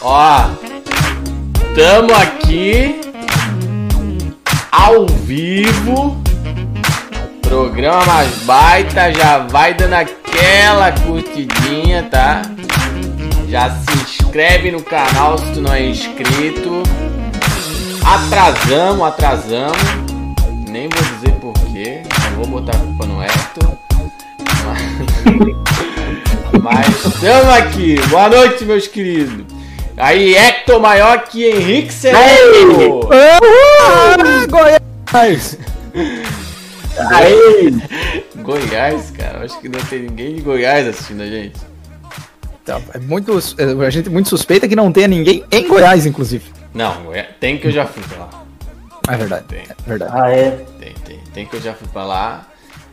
Ó, tamo aqui ao vivo. Programa mais baita, já vai dando aquela curtidinha, tá? Já se inscreve no canal se tu não é inscrito. Atrasamos, atrasamos. Nem vou dizer porquê. Não vou botar a culpa no Hector. Mas, estamos aqui. Boa noite, meus queridos. Aí, Hector maior que Henrique Sereno. Goiás! Aí. Goiás, cara. Acho que não tem ninguém de Goiás assistindo a gente. Tá, é muito, é, a gente muito suspeita que não tenha ninguém em Goiás, inclusive. Não, é- tem que eu já fui pra lá. É verdade. Tem. É verdade. Ah, é. Tem, tem. Tem que eu já fui pra lá.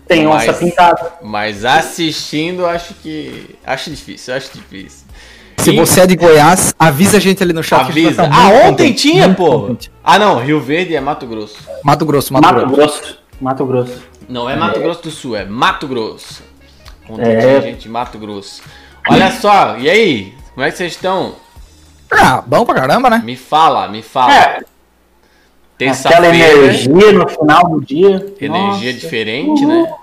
Tem onça Mas- pintada. Mas assistindo, acho que. Acho difícil, acho difícil. Se E- você é de Goiás, avisa a gente ali no chat. Avisa. estar Ah, ontem contente, tinha, pô. Ah, não. Rio Verde é Mato Grosso. Mato Grosso, Mato, Mato Grosso. Grosso. Mato Grosso. Não é Mato Grosso do Sul, é Mato Grosso. Ontem É. tinha gente de Mato Grosso. Olha só, e aí? Como é que vocês estão? Ah, bom pra caramba, né? Me fala, me fala. É, aquela Terça-feira. energia no final do dia. Energia Nossa. diferente, né?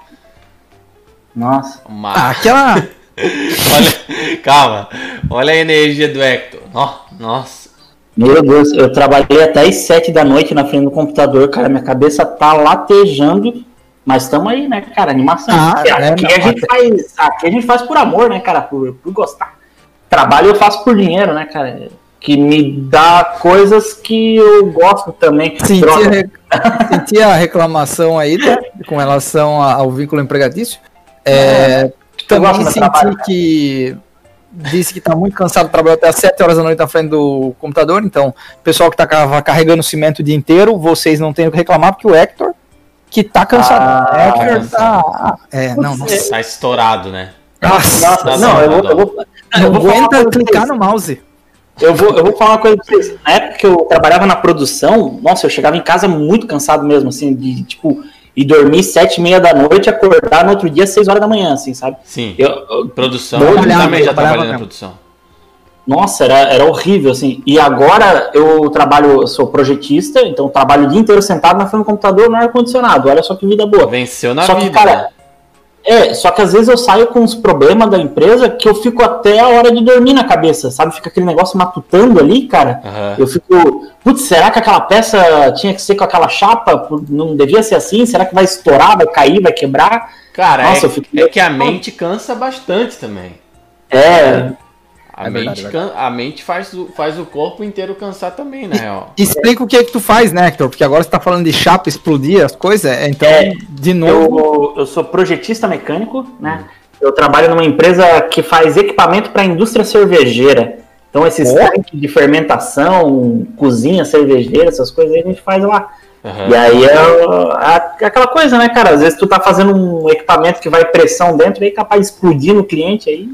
Nossa. Uma... Ah, aquela. Olha, calma. Olha a energia do Hector. Ó, nossa. Meu Deus, eu trabalhei até as 7 da noite na frente do computador, cara. Minha cabeça tá latejando. Mas estamos aí, né, cara? Animação. Ah, Aqui, é, aqui não, a gente faz, aqui a gente faz por amor, né, cara? Por, por gostar. Trabalho eu faço por dinheiro, né, cara? Que me dá coisas que eu gosto também. Senti, a re- senti a reclamação aí né, com relação ao vínculo empregatício. É, também gosto do senti trabalho. que disse que tá muito cansado, trabalhou até às 7 horas da noite na frente do computador. Então, pessoal que tá ca- carregando cimento o dia inteiro, vocês não têm o que reclamar, porque o Hector, que tá cansado. Ah, o Hector cansado. tá. É, não, nossa. Tá estourado, né? Nossa, Nossa, Dá não, eu vou, eu vou, eu vou aguenta clicar no mouse. Eu vou, eu vou falar uma coisa pra vocês. Na época que eu trabalhava na produção, nossa, eu chegava em casa muito cansado mesmo, assim, de tipo, ir dormir sete e meia da noite e acordar no outro dia às seis horas da manhã, assim, sabe? Sim. Eu, eu- Produção. Eu também já trabalhava trabalhei na mesmo. produção. Nossa, era, era horrível, assim. E agora eu trabalho, sou projetista, então trabalho o dia inteiro sentado na frente do computador no ar-condicionado. Olha só que vida boa. Venceu na Só que, vida. cara, né? É, só que às vezes eu saio com os problemas da empresa que eu fico até a hora de dormir na cabeça, sabe? Fica aquele negócio matutando ali, cara. Aham. Eu fico, putz, será que aquela peça tinha que ser com aquela chapa? Não devia ser assim? Será que vai estourar, vai cair, vai quebrar? Cara, Nossa, é, fico- é que a mente cansa bastante também. É, A, É mente, verdade, é can- a mente faz o, faz o corpo inteiro cansar também, na real. Explica o que é que tu faz, né, Hector? Porque agora você tá falando de chapa explodir as coisas, é, então, É, de novo. eu, eu sou projetista mecânico, né? Eu trabalho numa empresa que faz equipamento para a indústria cervejeira. Então, esses Ó. tanques de fermentação, cozinha cervejeira, essas coisas aí a gente faz lá. Aham. E aí é, é aquela coisa, né, cara? Às vezes tu tá fazendo um equipamento que vai pressão dentro, aí é capaz de explodir no cliente aí.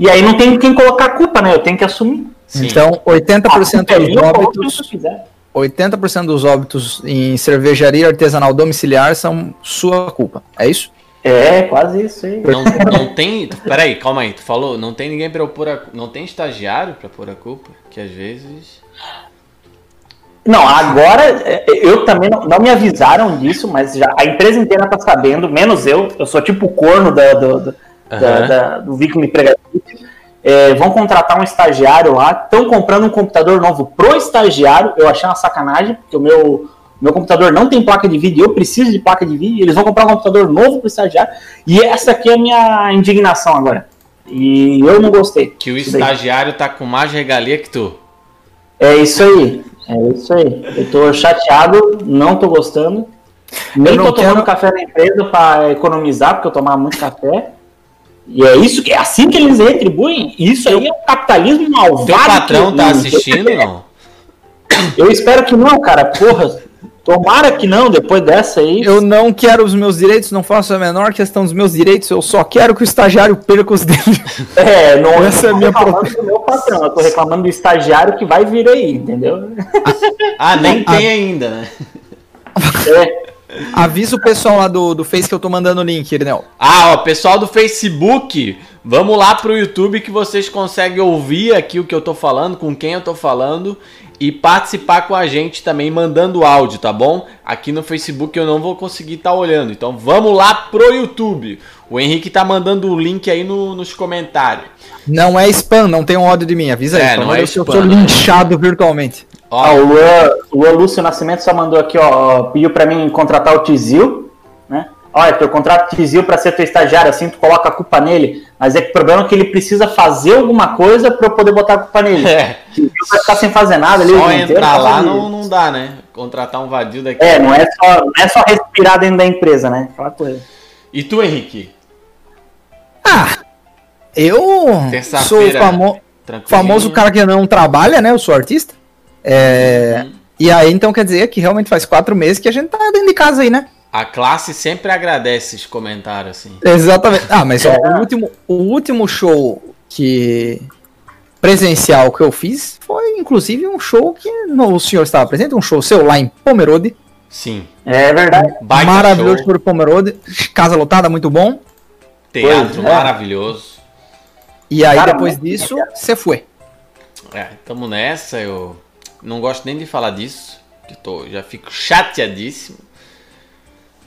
E aí não tem quem colocar a culpa, né? Eu tenho que assumir. Sim. Então, 80% A culpa é dos minha, óbitos, eu quiser. 80% dos óbitos em cervejaria artesanal domiciliar são sua culpa. É isso? É, quase isso aí. Não, não tem. Peraí, calma aí. Tu falou, não tem ninguém pra eu pôr a. Não tem estagiário pra pôr a culpa? Que às vezes. Não, agora é, eu também não, não me avisaram disso, mas já a empresa inteira tá sabendo, menos eu. Eu sou tipo o corno da, do, do, da- Aham. da- do vínculo empregatício. É, vão contratar um estagiário lá, estão comprando um computador novo pro estagiário. Eu achei uma sacanagem, porque o meu, meu computador não tem placa de vídeo, eu preciso de placa de vídeo. Eles vão comprar um computador novo pro estagiário. E essa aqui é a minha indignação agora. E eu não gostei. Que o daí. estagiário tá com mais regalia que tu. É isso aí. É isso aí. Eu tô chateado, não tô gostando. Nem Eu não tô tomando quero- café na empresa para economizar, porque eu tomava muito café. E é isso que é assim que eles retribuem. Isso aí é o capitalismo malvado. Teu patrão que- tá assistindo, não? Eu espero que não, cara. Porra, Tomara que não, depois dessa aí. Eu não quero os meus direitos, não faço a menor questão dos meus direitos, eu só quero que o estagiário perca os dele. É, não Essa é a minha reclamando do meu patrão, eu tô reclamando do estagiário que vai vir aí, entendeu? Ah, nem tem ainda, né? É, Avisa o pessoal lá do, do Face que eu tô mandando o link, Irineu. Ah, ó, pessoal do Facebook, vamos lá pro YouTube que vocês conseguem ouvir aqui o que eu tô falando, com quem eu tô falando e participar com a gente também mandando áudio, tá bom? Aqui no Facebook eu não vou conseguir estar olhando, então vamos lá pro YouTube. O Henrique tá mandando o link aí no- nos comentários. Não é spam, não tem um ódio de mim, avisa É, aí. pelo não é spam, Eu sou né? linchado virtualmente. Ó, ó, o Luan, o Luan Lúcio Nascimento só mandou aqui, ó, pediu pra mim contratar o Tizil, né? Olha, eu contrato o Tizil pra ser teu estagiário, assim tu coloca a culpa nele, mas é que o problema é que ele precisa fazer alguma coisa pra eu poder botar a culpa nele. É. Tizil vai ficar sem fazer nada ali. o só entrar lá não, não dá, né? Contratar um vadio daqui. É, não é, só, não é só respirar dentro da empresa, né? Aquela coisa. E tu, Henrique? Ah, eu sou o famo- famoso cara que não trabalha, né? Eu sou artista. É, Uhum. E aí, então, quer dizer que realmente faz quatro meses que a gente tá dentro de casa aí, né? A classe sempre agradece esses comentários assim. Exatamente. Ah, mas ó, É. o, último, o último show que presencial que eu fiz foi, inclusive, um show que no, o senhor estava presente, um show seu lá em Pomerode. Sim. É verdade. Baita maravilhoso show, por Pomerode. Casa lotada, muito bom. teatro Pois é. maravilhoso. E aí, Cara, depois disso, você foi. É, tamo nessa, eu não gosto nem de falar disso, que tô, já fico chateadíssimo.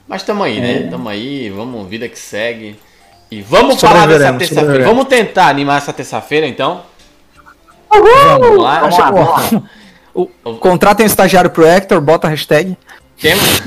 Mas tamo aí, É. né? Tamo aí, vamos, vida que segue. E vamos falar dessa terça-feira. Vamos tentar animar essa terça-feira, então? Vamos lá. Vamos lá, vamos lá. O, contratem um estagiário pro Hector, bota a hashtag. Temos,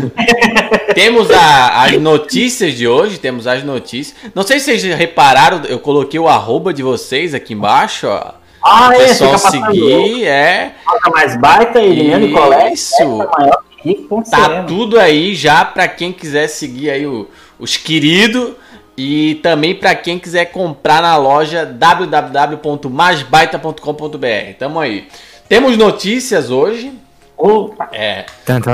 temos a- as notícias de hoje, temos as notícias. Não sei se vocês repararam, eu coloquei o arroba de vocês aqui embaixo, ó. Ah, O é, pessoal seguir, é. Nota mais baita, Eliane Colette. Isso. maior que rico, ponto Tá tudo aí já pra quem quiser seguir aí o- os queridos e também pra quem quiser comprar na loja www.masbaita.com.br. Tamo aí. Temos notícias hoje. Opa. É,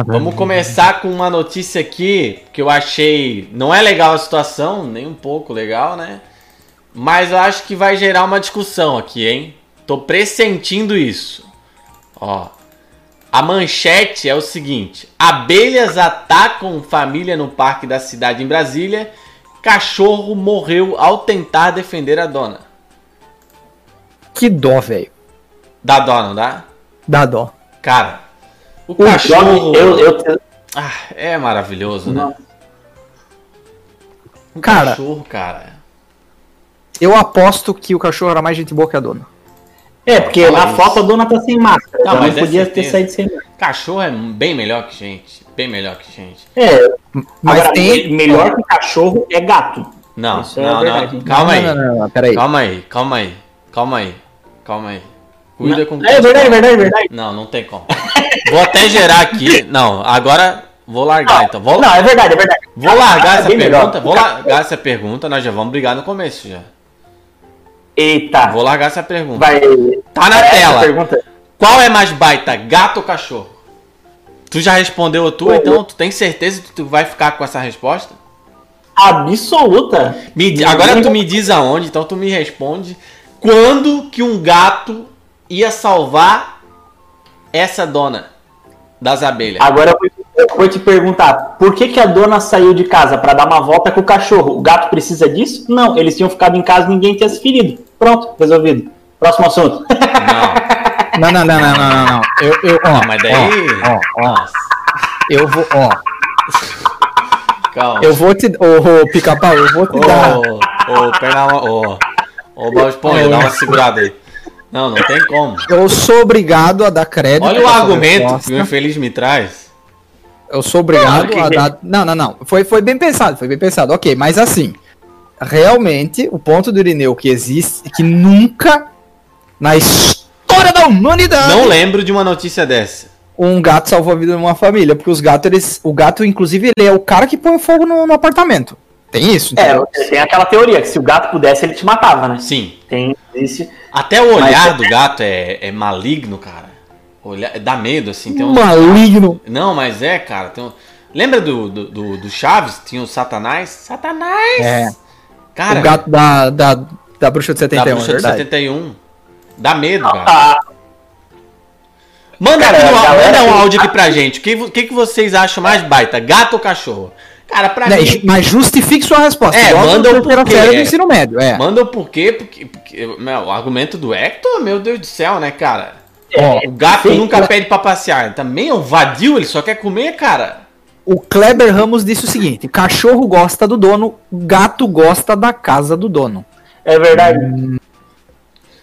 vamos começar com uma notícia aqui que eu achei não é legal a situação, nem um pouco legal, né? Mas eu acho que vai gerar uma discussão aqui, hein? Tô pressentindo isso. Ó, a manchete é o seguinte: abelhas atacam família no parque da cidade em Brasília. Cachorro morreu ao tentar defender a dona. Que dó, velho. Dá dó, não dá? Dá dó. Cara, o O cachorro. Johnny, eu, eu, Ah, é maravilhoso, né? Um Cara, cachorro, cara. Eu aposto que o cachorro era mais gente boa que a dona. É, porque Fala na isso. foto a dona tá sem máscara. Não, então mas não é podia ter saído sem máscara. Cachorro é bem melhor que gente. Bem melhor que gente. É, Mas agora, tem. me- melhor que cachorro é gato. Não, Isso é não, verdade. não. Calma aí. Não, não, não, não, peraí. Calma aí, calma aí. Calma aí. Calma aí. Cuida com É verdade, verdade, verdade. Não, não tem como. Vou até gerar aqui. Não, agora vou largar então. Vou, Não, é verdade, é verdade. vou largar é essa bem melhor. pergunta. Vou largar essa pergunta. Nós já vamos brigar no começo já. Eita. Vou largar essa pergunta. Vai. Tá na Essa tela. Pergunta. Qual é mais baita, gato ou cachorro? Tu já respondeu a tua, então tu tem certeza que tu vai ficar com essa resposta? Absoluta. Me agora tu me diz aonde, então tu me responde. Quando que um gato ia salvar essa dona das abelhas? Agora eu vou- eu vou te perguntar, por que, que a dona saiu de casa para dar uma volta com o cachorro? O gato precisa disso? Não, eles tinham ficado em casa e ninguém tinha se ferido. Pronto, resolvido. Próximo assunto. Não, Não, não, não, não, não. Eu, eu, ó, mas daí. ó, ó, Nossa, eu vou, ó, calma. eu vou te, ô, ô, pica-pau, eu vou te dar. Ô, ô, perna. Ô, ô, Bob Esponja, dá uma segurada aí. Não, não tem como. Eu sou obrigado a dar crédito. Olha o argumento resposta. que o infeliz me traz. Eu sou obrigado Não, a dar. Não, não, não. Foi, foi bem pensado, foi bem pensado. Ok, mas assim, realmente, o ponto do Irineu que existe, que nunca na história da humanidade Não lembro de uma notícia dessa. um gato salvou a vida de uma família. Porque os gatos, eles. O gato, inclusive, ele é o cara que põe fogo no, no apartamento. Tem isso, É, entendeu? tem aquela teoria que se o gato pudesse, ele te matava, né? Sim. Tem, existe. Até o olhar Mas- do gato é, é maligno, cara. Olha, dá medo, assim. Tem uns... Maligno. Não, mas é, cara. Tem um... Lembra do, do, do, do Chaves? Tinha o Satanás? Satanás! É. Cara, o gato da, da, da bruxa de da 71, bruxa é de verdade. 71. Dá medo, cara. Ah, Manda, Cara, aqui no- a galera manda um áudio aqui pra gente. O que, que, que vocês acham mais baita? Gato ou cachorro? Cara, pra Né, mim. Mas justifique sua resposta. É, manda o porquê, do é. ensino médio. É. Manda o porquê, porque, porque meu, o argumento do Hector, meu Deus do céu, né, cara? Ó, O gato Sim, nunca pede pra passear. Também é um vadio, ele só quer comer, cara. o Kleber Ramos disse o seguinte: cachorro gosta do dono, gato gosta da casa do dono. é verdade.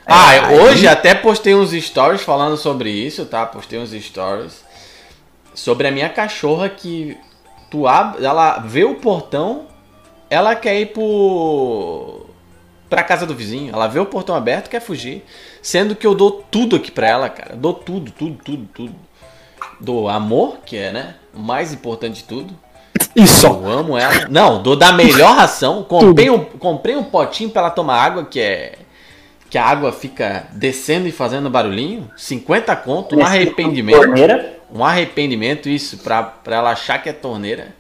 Ah, aí- hoje até postei uns stories falando sobre isso, tá? Postei uns stories sobre a minha cachorra que tu abre, ela vê o portão, ela quer ir pro pra casa do vizinho. Ela vê o portão aberto, quer fugir, sendo que eu dou tudo aqui pra ela, cara. Dou tudo, tudo, tudo, tudo. Dou amor, que é, né, o mais importante de tudo. Isso. Eu amo ela. Não, dou da melhor ração. Comprei um, comprei um potinho pra ela tomar água, que é. Que a água fica descendo e fazendo barulhinho. 50 conto, um arrependimento. Torneira. Um arrependimento, isso, pra, pra ela achar que é torneira.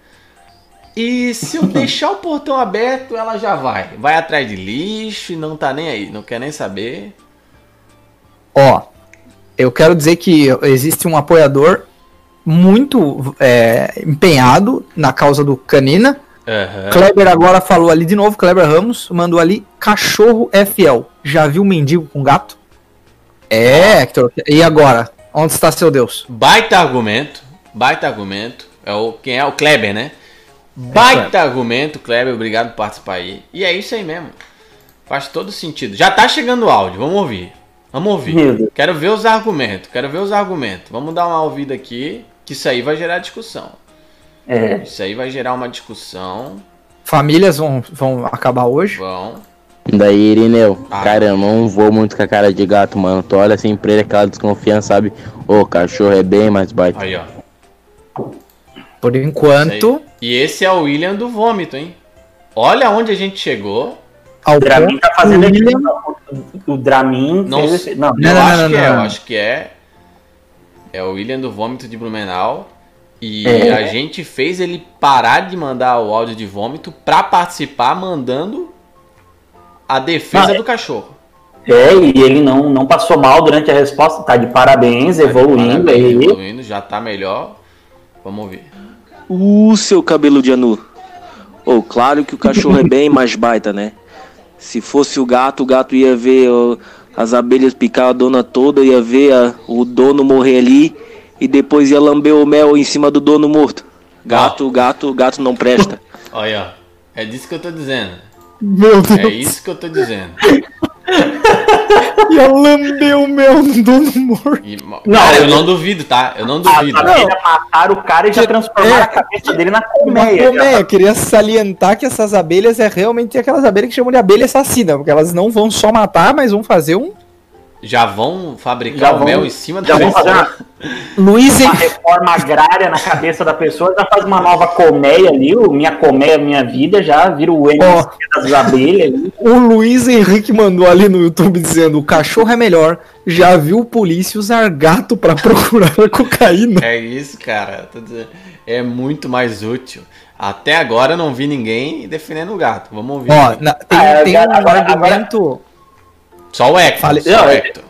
E se eu deixar o portão aberto, ela já vai. Vai atrás de lixo e não tá nem aí. Não quer nem saber. Ó, eu quero dizer que existe um apoiador muito é, empenhado na causa do Canina. Aham. Kleber agora falou ali de novo, Kleber Ramos mandou ali, cachorro é fiel. Já viu mendigo com gato? É, Hector. E agora? Onde está seu Deus? Baita argumento. Baita argumento. É o, quem é? O Kleber, né? Baita argumento, Kleber. Obrigado por participar aí. E é isso aí mesmo. Faz todo sentido. Já tá chegando o áudio. Vamos ouvir. Vamos ouvir. Quero ver os argumentos. Quero ver os argumentos. Vamos dar uma ouvida aqui. Que isso aí vai gerar discussão. É. Isso aí vai gerar uma discussão. Famílias vão, vão acabar hoje? Vão. Daí, Irineu, Ah. cara, eu não vou muito com a cara de gato, mano. Tu olha assim pra ele, aquela desconfiança, sabe? Ô, cachorro é bem mais baita. Aí, ó. Por Isso aí. enquanto, E esse é o William do vômito, hein? Olha onde a gente chegou. O Dramin tá fazendo. William- O Dramin Não fez. Não, Não, eu não, acho não, que é, eu acho que é. É o William do Vômito de Blumenau. E É. a gente fez ele parar de mandar o áudio de vômito pra participar mandando a defesa Ah, é. do cachorro. É, e ele não, não passou mal durante a resposta. Tá de parabéns, evoluindo Parabéns, aí. evoluindo, já tá melhor. Vamos ouvir. O seu cabelo de anu. Ô, claro que o cachorro é bem mais baita, né? Se fosse o gato, o gato ia ver ó, as abelhas picar a dona toda, ia ver a- o dono morrer ali e depois ia lamber o mel em cima do dono morto. Gato, gato, gato não presta. Olha. É disso que eu tô dizendo. Meu Deus, É isso que eu tô dizendo. ia lamber o meu dono morto. E, Não, cara, eu eu- não duvido, tá? Eu não As duvido. abelhas mataram o cara e já Que- transformaram é. a cabeça dele na colmeia. colmeia, eu queria salientar que essas abelhas é realmente aquelas abelhas que chamam de abelha assassina, porque elas não vão só matar, mas vão fazer um. Já vão fabricar Já o vão- mel em cima da Já vão pessoa. fazer uma, Luiz uma reforma agrária na cabeça da pessoa, já faz uma nova colmeia ali, o Minha Colmeia Minha Vida, já vira o MC das abelhas ali. O Luiz Henrique mandou ali no YouTube dizendo: o cachorro é melhor. Já viu polícia usar gato pra procurar cocaína? É isso, cara. É muito mais útil. Até agora eu não vi ninguém defendendo o gato. Vamos ouvir. Ó, na- tem, Ah, tem agora- um agora- argumento. Só o Hector. Fale- Só Não, o é- Hector.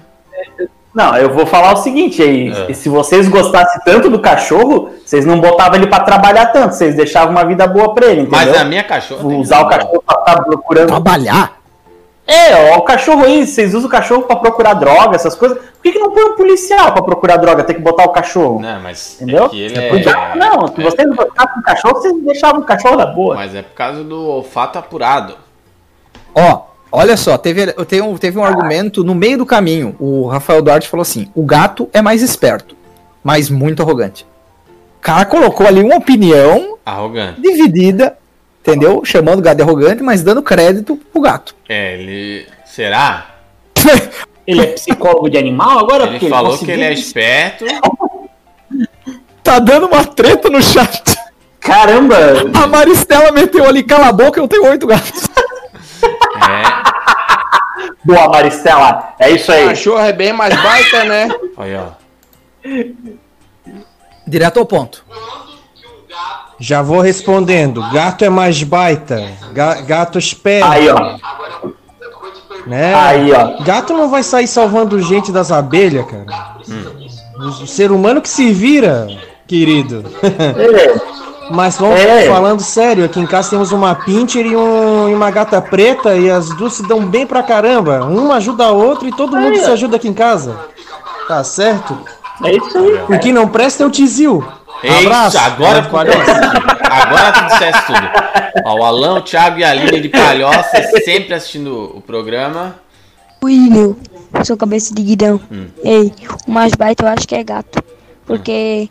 Não, eu vou falar o seguinte aí, É. se vocês gostassem tanto do cachorro, vocês não botavam ele pra trabalhar tanto, vocês deixavam uma vida boa pra ele, entendeu? Mas a minha cachorra. Usar o cachorro pra estar procurando Trabalhar? É, ó, o cachorro aí, vocês usam o cachorro pra procurar droga, essas coisas. Por que, que não põe um policial pra procurar droga? Tem que botar o cachorro. Não, mas Entendeu? é que ele é. Cuidado, não, se é- vocês gostassem do cachorro, vocês deixavam o cachorro da boa. Mas é por causa do olfato apurado. Ó, olha só, teve, eu tenho, teve um argumento no meio do caminho. O Rafael Duarte falou assim: o gato é mais esperto, mas muito arrogante. O cara colocou ali uma opinião Arrogante. dividida, entendeu? Chamando o gato de arrogante, mas dando crédito pro gato. É, ele. Será? Ele é psicólogo de animal agora? Ele Porque falou conseguiu- que ele é esperto. Tá dando uma treta no chat. Caramba! A Maristela meteu ali, cala a boca, eu tenho oito gatos. É. Boa, Maristela. É isso aí. Cachorro é bem mais baita, né? Olha, ó. Direto ao ponto. Já vou respondendo. Gato é mais baita. Ga- gato espera. Aí, ó. Né? Aí, ó. Gato não vai sair salvando gente das abelhas, cara. O ser humano que se vira, querido. É, Mas vamos É. falando sério, aqui em casa temos uma pincher e, um- e uma gata preta e as duas se dão bem pra caramba. Uma ajuda a outra e todo mundo se ajuda aqui em casa. Tá certo? é isso aí. O que não presta é o tizil. Isso, agora, Abraço. Palhoça. agora tu disseste tudo. Ó, o Alão, o Thiago e a Aline de Palhoça sempre assistindo o programa. William, sou cabeça de guidão. Hum. Ei, o mais baita eu acho que é gato. Porque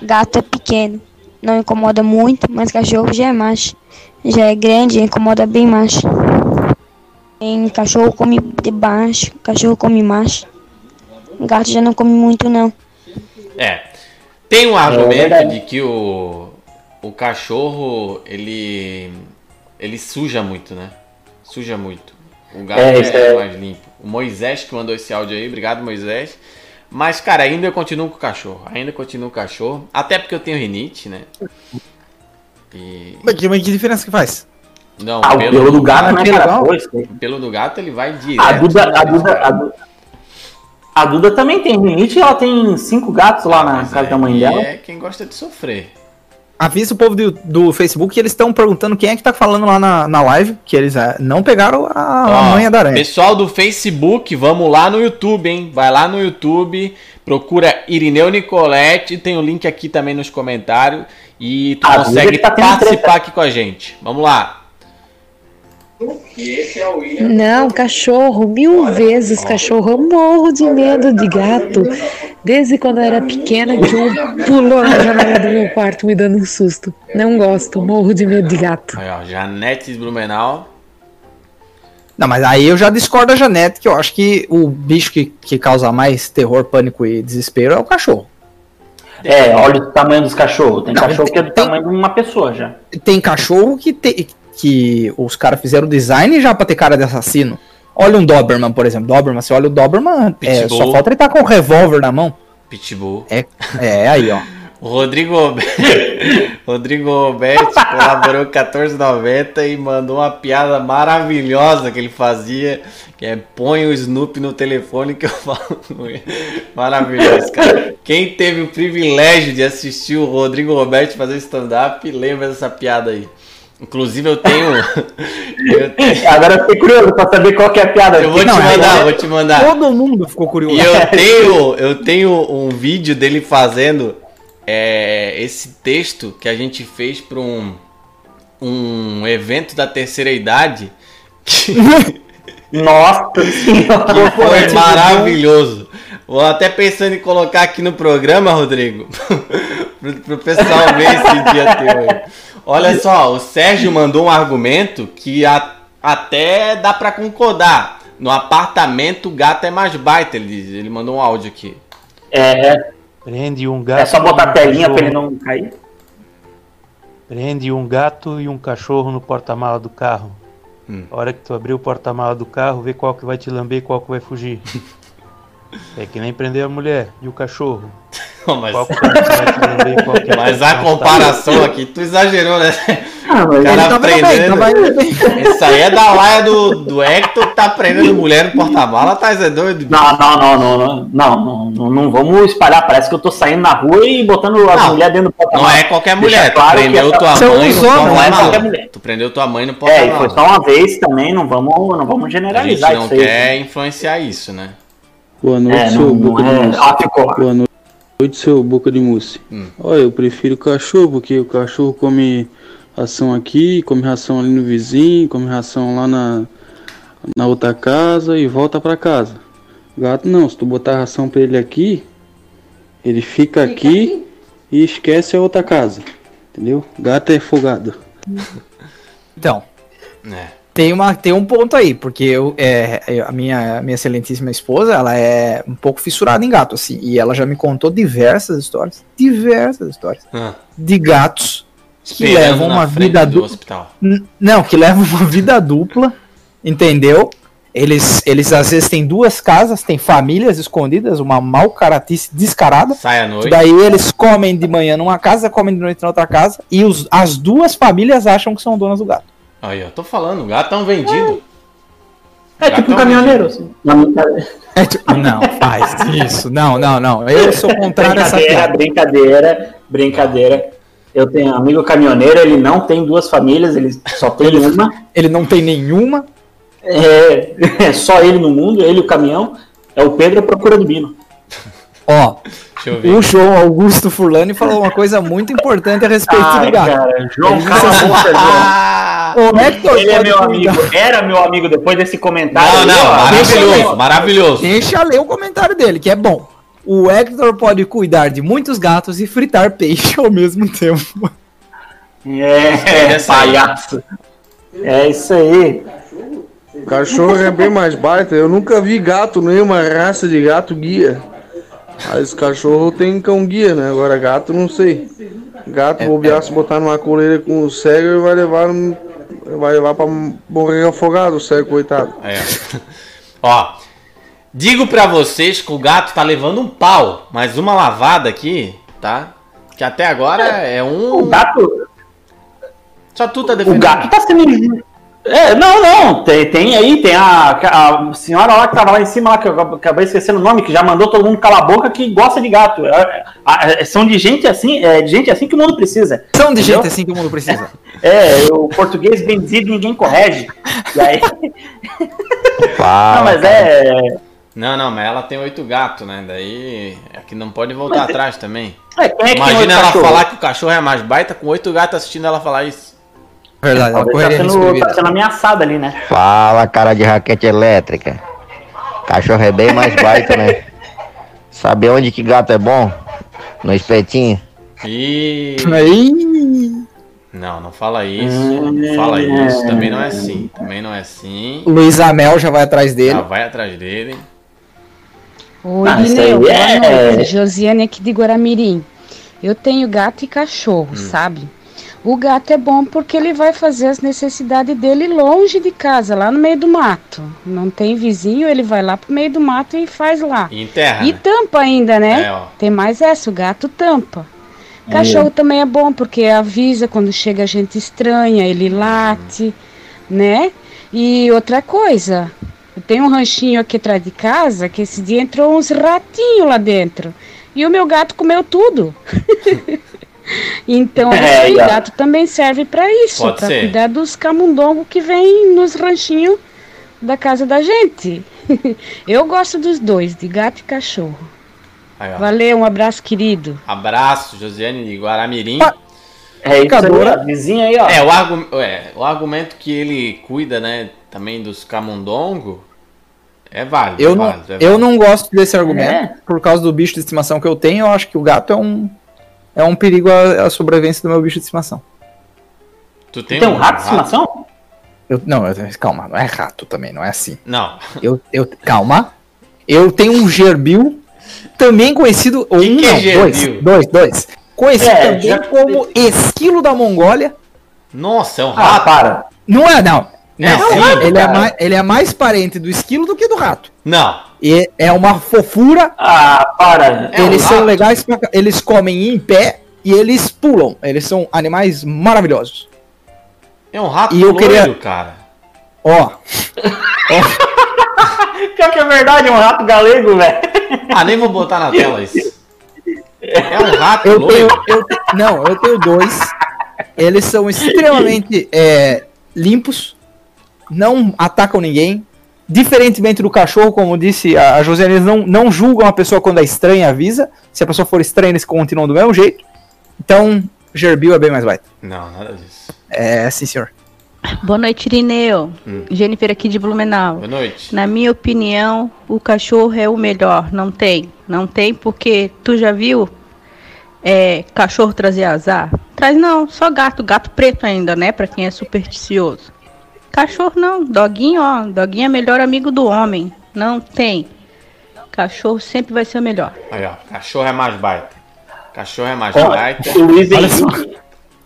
gato é pequeno, não incomoda muito, mas cachorro já é macho. Já é grande, incomoda bem macho. Em cachorro come de baixo, cachorro come macho. Gato já não come muito não. É. Tem um argumento verdade. de que o, o cachorro, ele. ele suja muito, né? Suja muito. O gato É, é, é- mais limpo. O Moisés que mandou esse áudio aí, obrigado Moisés. Mas, cara, ainda eu continuo com o cachorro. Ainda continuo com o cachorro. Até porque eu tenho rinite, né? E. Mas que, mas que diferença que faz? Não, Ah, o pelo do gato, né, pelo cara? igual? Pô, isso aí. o pelo do gato ele vai direto. A Duda, no a Duda, cara. a Duda, a Duda também tem rinite e ela tem cinco gatos lá na Mas casa da mãe dela. É quem gosta de sofrer. Avisa o povo do, do Facebook que eles estão perguntando quem é que tá falando lá na, na live, que eles ah, não pegaram a, a Ó, manha da aranha. Pessoal do Facebook, vamos lá no YouTube, hein? Vai lá no YouTube, procura Irineu Nicolete, tem o link aqui também nos comentários e tu Ah, consegue tá participar aqui com a gente. Vamos lá. Não, cachorro, mil vezes cachorro. Eu morro de medo de gato. Desde quando eu era pequena que um pulou na janela do meu quarto me dando um susto. Não gosto, morro de medo de gato. Aí, ó, Janete Blumenau. Não, mas aí eu já discordo da Janete, que eu acho que o bicho que, que causa mais terror, pânico e desespero é o cachorro. É, olha o tamanho dos cachorros. Tem Não, cachorro que é do tem- tamanho de uma pessoa já. Tem cachorro que, te, que os caras fizeram design já pra ter cara de assassino. Olha um Doberman, por exemplo. Doberman, você olha o Doberman, é, só falta ele estar com um revólver na mão. Pitbull. É, é aí, ó. O Rodrigo Rodrigo Alberti colaborou com 14,90 e mandou uma piada maravilhosa que ele fazia, que é põe o Snoopy no telefone que eu falo com ele. Maravilhoso, cara. Quem teve o privilégio de assistir o Rodrigo Roberto fazer stand-up, lembra dessa piada aí. Inclusive eu tenho. eu, tenho- Agora eu fiquei curioso pra saber qual que é a piada. eu vou te Não, é- mandar, vou te mandar. Todo mundo ficou curioso. E eu tenho, eu tenho um vídeo dele fazendo é, esse texto que a gente fez para um, um evento da terceira idade que, Nossa senhora. que foi maravilhoso. Vou até pensando em colocar aqui no programa, Rodrigo, pro, pro pessoal ver esse dia teu aí. Olha só, o Sérgio mandou um argumento que a- até dá para concordar. No apartamento o gato é mais baita, ele diz. Ele mandou um áudio aqui. É, Prende um gato. é só botar e a um telinha pra cachorro. ele não cair. Prende um gato e um cachorro no porta-mala do carro. Hum. A hora que tu abrir o porta-mala do carro, vê qual que vai te lamber e qual que vai fugir. É que nem prender a mulher e o cachorro. Mas... É prender, mas a comparação aqui, tu exagerou, né? Ah, o cara tá. Isso aí é da laia do, do Hector que tá prendendo mulher no porta-mala, tá é doido? Não, não, não, não, não, não, não, vamos espalhar. Parece que eu tô saindo na rua e botando a mulher dentro do porta-mala. Não é qualquer mulher, claro tu prendeu tua mãe no porta-mala. Tu prendeu tua mãe no porta-mala. É, e foi só uma vez também, não vamos, não vamos generalizar isso. A gente não quer influenciar isso, né? Boa noite, É, seu não, boca não de é. mousse. Ah. Boa noite, seu boca de mousse. Hum. Olha, eu prefiro cachorro, porque o cachorro come ração aqui, come ração ali no vizinho, come ração lá na, na outra casa e volta pra casa. Gato não, se tu botar ração pra ele aqui, ele fica, aqui, e esquece a outra casa. Entendeu? Gato é folgado. Então, É. tem, uma, tem um ponto aí, porque eu, é, a minha, minha excelentíssima esposa, ela é um pouco fissurada em gato, assim, e ela já me contou diversas histórias, diversas histórias, Ah, de gatos que esperando levam uma vida dupla. Não, que levam uma vida dupla, entendeu? Eles, eles às vezes têm duas casas, têm famílias escondidas, uma mal caratice descarada. Sai à noite. Daí eles comem de manhã numa casa, comem de noite na outra casa, e os, as duas famílias acham que são donas do gato. Aí, ó, tô falando, o gato é um vendido. É tipo um caminhoneiro. Assim. É tipo, não, faz isso. Não, não, não. Eu sou contrário a essa Brincadeira, piada. brincadeira, brincadeira. Eu tenho um amigo caminhoneiro, ele não tem duas famílias, ele só tem uma. Ele não tem nenhuma. É, é só ele no mundo, ele e o caminhão. É o Pedro à procura do Bino. Ó, Deixa eu ver. o João Augusto Furlani falou uma coisa muito importante a respeito Ai, do gato. cara, João, cala a boca, João. Ah! O Hector Ele é meu amigo, era meu amigo depois desse comentário. Não, não, ó. maravilhoso, maravilhoso. Deixa eu ler o comentário dele, que é bom. O Hector pode cuidar de muitos gatos e fritar peixe ao mesmo tempo. É, aí. palhaço. É isso aí. Cachorro é bem mais baita. Eu nunca vi gato, nenhuma raça de gato guia. Mas cachorro tem cão guia, né? Agora gato não sei. Gato, bobear, se botar numa coleira com o cego, vai levar, vai levar pra morrer afogado, o cego, coitado. É. Ó, digo pra vocês que o gato tá levando um pau, mas uma lavada aqui, tá? Que até agora é O um. gato, Só tu tá o defendendo. gato tá sendo. É, não, não. Tem, tem aí, tem a, a senhora lá que tava lá em cima, lá, que eu acabei esquecendo o nome, que já mandou todo mundo calar a boca que gosta de gato. É, é, são de gente assim, é de gente assim que o mundo precisa. São de Entendeu? gente assim que o mundo precisa. É, o português bem dizido ninguém corrige. E aí, não, mas é. Não, não, mas ela tem oito gatos, né? Daí é que não pode voltar Mas- atrás também. é quem é que Imagina ela cachorro? falar que o cachorro é mais baita com oito gatos assistindo ela falar isso. Verdade, ela correria tá risco de sendo, tá sendo ameaçada ali, né? Fala, cara de raquete elétrica. Cachorro é bem mais baita, né? Sabe onde que gato é bom? No espetinho. E. Aí, Não, não fala isso. Hum. Não fala isso. Também não é assim. Também não é assim. Luiz Amel já vai atrás dele. Já vai atrás dele. Oi, Ah, Lineu, boa é- noite. Josiane aqui de Guaramirim. Eu tenho gato e cachorro, sabe? O gato é bom porque ele vai fazer as necessidades dele longe de casa, lá no meio do mato. Não tem vizinho, ele vai lá pro meio do mato e faz lá. E enterra. E né? tampa ainda, né? É. Tem mais essa, o gato tampa. Cachorro também é bom porque avisa quando chega gente estranha, ele late, né? E outra coisa, eu tenho um ranchinho aqui atrás de casa que esse dia entrou uns ratinhos lá dentro. E o meu gato comeu tudo. então, É, gato também serve para isso, Pode para ser. cuidar dos camundongos que vem nos ranchinhos da casa da gente. eu gosto dos dois, de gato e cachorro. Aí. Valeu, um abraço, querido. Abraço, Josiane de Guaramirim. É isso aí, ó, vizinha aí, ó. É, o, argu é, o argumento que ele cuida, né, também dos camundongo é válido. Eu é não, válido, é eu válido. não gosto desse argumento, É. por causa do bicho de estimação que eu tenho, eu acho que o gato é um, é um perigo à, à sobrevivência do meu bicho de estimação. Tu tem, Tem um rato de estimação? Eu, não, eu- calma, não é rato também, não é assim. Não. Eu, eu, calma. Eu tenho um gerbil, também conhecido. Ou Que um, que é não, dois, gerbil? dois, dois. Conhecido É, também já- como esquilo da Mongólia. Nossa, é um Ah, rato. para. Não é, não. É Não, sim, ele, é cara. mais, ele é mais parente do esquilo do que do rato. Não. E é uma fofura. Ah, para. É um eles são rato. legais, pra, eles comem em pé e eles pulam. Eles são animais maravilhosos. É um rato E eu loiro, queria- cara. Ó, Pior que é verdade, é um rato galego, velho. Ah, nem vou botar na tela isso. É um rato eu tenho, eu te- não, eu tenho dois. Eles são extremamente é, limpos, não atacam ninguém. Diferentemente do cachorro, como disse a Josiane, eles não, não julgam a pessoa quando é estranha, avisa. Se a pessoa for estranha, eles continuam do mesmo jeito. Então, Gerbil é bem mais baita. Não, nada disso. É, sim, senhor. Boa noite, Irineu. Hum. Jennifer aqui de Blumenau. Boa noite. Na minha opinião, o cachorro é o melhor. Não tem. Não tem porque tu já viu é, cachorro trazer azar? Traz não, só gato. Gato preto ainda, né? Pra quem é supersticioso. Cachorro não. Doguinho, ó. Doguinho é melhor amigo do homem. Não tem. Cachorro sempre vai ser o melhor. Aí, ó. Cachorro é mais baita. Cachorro é mais Ó, baita. o Luiz. Henrique,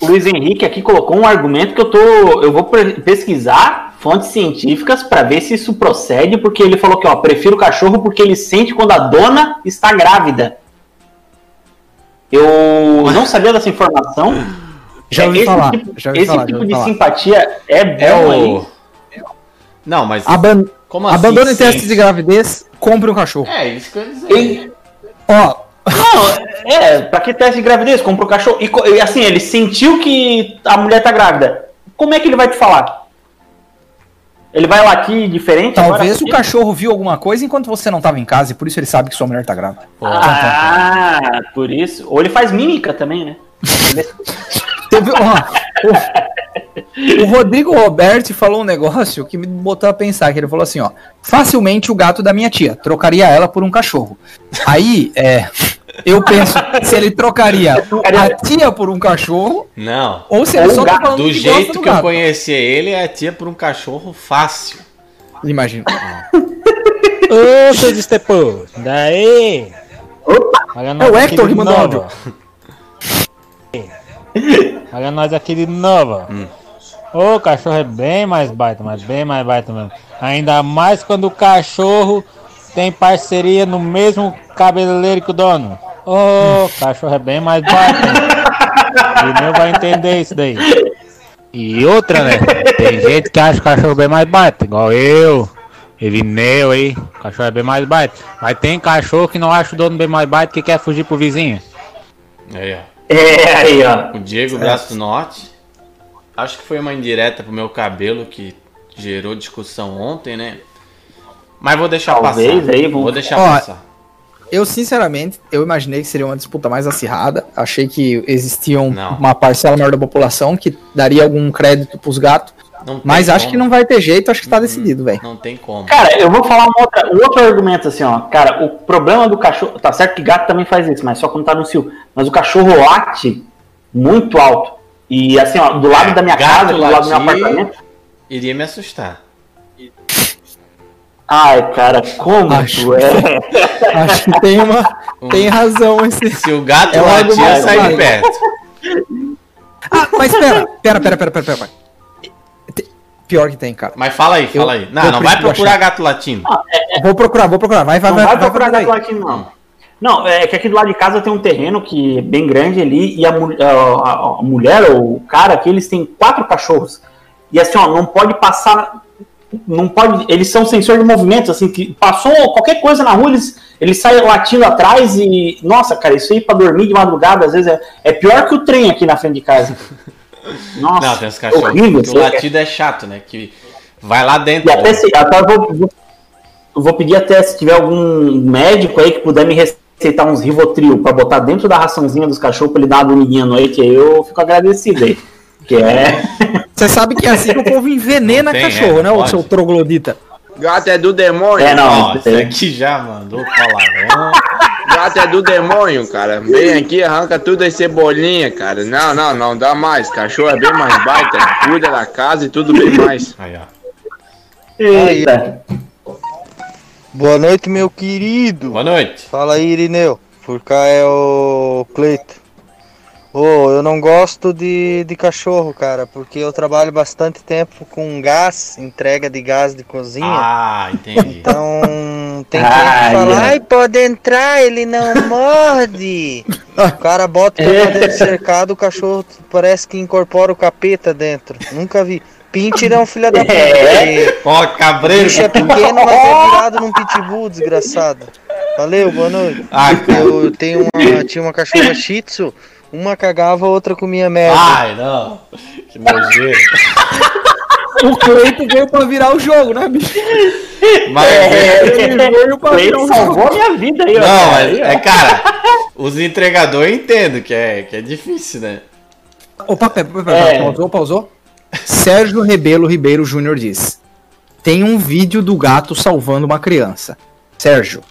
o Luiz Henrique aqui colocou um argumento que eu tô, eu vou pesquisar fontes científicas pra ver se isso procede, porque ele falou que, ó, prefiro o cachorro porque ele sente quando a dona está grávida. Eu não sabia dessa informação. Já ouvi Esse falar, tipo- já ouvi esse falar, tipo ouvi de falar. simpatia é bom É aí. o. Não, mas. Aban Como assim? Abandone testes de gravidez, compre um cachorro. É, isso que eu ia dizer. Ele- Ó, Não, é, pra que teste de gravidez? Compra o cachorro. E, e assim, ele sentiu que a mulher tá grávida. Como é que ele vai te falar? Ele vai latir diferente? talvez agora? o cachorro viu alguma coisa enquanto você não tava em casa e por isso ele sabe que sua mulher tá grávida. Ah, por isso. Ou ele faz mímica também, né? Teve, ó, o, o Rodrigo Roberti falou um negócio que me botou a pensar, que ele falou assim, ó, facilmente o gato da minha tia, trocaria ela por um cachorro. Aí, é, eu penso, se ele trocaria a tia por um cachorro, Não. ou se ele Ou só tá gato, falando Do que jeito do que eu gato. conheci ele, é a tia por um cachorro fácil. Imagina. Ô, seus estepô, daí? Olha É o Hector que mandou áudio. Olha nós aqui de novo. Hum. O cachorro é bem mais baita, mas bem mais baita mesmo. Ainda mais quando o cachorro tem parceria no mesmo cabeleireiro que o dono. Ô, o cachorro é bem mais baita. hein? O meu vai entender isso daí. E outra, né? Tem gente que acha o cachorro bem mais baita, igual eu. Irineu aí, o cachorro é bem mais baita. Mas tem cachorro que não acha o dono bem mais baita que quer fugir pro vizinho. Ó. É, aí, ó. O Diego Braço do Norte. Acho que foi uma indireta pro meu cabelo que gerou discussão ontem, né? Mas vou deixar Talvez passar. aí, vamos- Vou deixar Ó, passar. Eu, sinceramente, eu imaginei que seria uma disputa mais acirrada. Achei que existia um- uma parcela maior da população que daria algum crédito pros gatos. Mas acho como. que não vai ter jeito, acho que tá decidido, velho. Não tem como. Cara, eu vou falar outra- um outro argumento assim, ó. Cara, o problema do cachorro. Tá certo que gato também faz isso, mas só quando tá no cio. Mas o cachorro late muito alto. E assim, ó, do lado da minha casa, do lado do meu apartamento. Iria me assustar. Ai, cara, como Acho- tu é? Acho que tem uma. tem razão esse. Se o gato É latir, eu saio de perto. Ah, mas pera, pera, pera, pera, pera, pera. Pior que tem, cara. Mas fala aí, Eu- fala aí. Não, eu não vai procurar achar. gato latindo. Vou procurar, vou procurar. Vai, vai, Não vai. vai vai, procurar vai, gato latino, não. Não, é que aqui do lado de casa tem um terreno que é bem grande ali e a, a- a- mulher ou o cara aqui, eles têm quatro cachorros. E assim, ó, não pode passar. Não pode. Eles são sensor de movimentos, assim, que passou qualquer coisa na rua, eles, eles saem latindo atrás e. Nossa, cara, isso aí pra dormir de madrugada, às vezes é, é pior que o trem aqui na frente de casa. Nossa, Não, tem os cachorros. horrível o latido é chato, né? Que vai lá dentro. E até se, até eu vou, vou, vou pedir até se tiver algum médico aí que puder me receitar uns Rivotril pra botar dentro da raçãozinha dos cachorros pra ele dar uma dormidinha à noite, aí eu fico agradecido aí. Que é. Você sabe que é assim que o povo envenena tem, cachorro, é, né, o pode. seu troglodita? Gato é do demônio. É, não. Nossa, aqui já mandou palavrão. Gato é do demônio, cara. Vem aqui, arranca tudo as cebolinha, cara. Não, não, não dá mais. Cachorro é bem mais baita. Cuida da casa e tudo bem mais. Aí, ó. Eita. Boa noite, meu querido. Boa noite. Fala aí, Irineu. Por cá é o Cleito. Ô, eu não gosto de, de cachorro, cara, porque eu trabalho bastante tempo com gás, entrega de gás de cozinha. Ah, entendi. Então tem gente Ai, que fala, ai. ai, pode entrar, ele não morde. O cara bota pra dentro do cercado, o cachorro parece que incorpora o capeta dentro. Nunca vi. Pincher é um filho da puta. É. porque Ó, cabreiro. bicho é pequeno, mas é virado num pitbull, desgraçado. Valeu, boa noite. Ah. Eu tenho uma, tinha uma cachorra shih tzu, uma cagava, outra comia merda. Ai, não. Que nojeiro. O Cleito veio pra virar o jogo, né, bicho? Mas, Ele veio pra virar o salvou jogo. minha vida aí, ó. não, mas, Aí, ó. é, cara, os entregadores eu entendo que é, que é difícil, né? Opa, pera, pera, pera, É. pausou, pausou. Sérgio Rebelo Ribeiro Júnior diz: Tem um vídeo do gato salvando uma criança. Sérgio,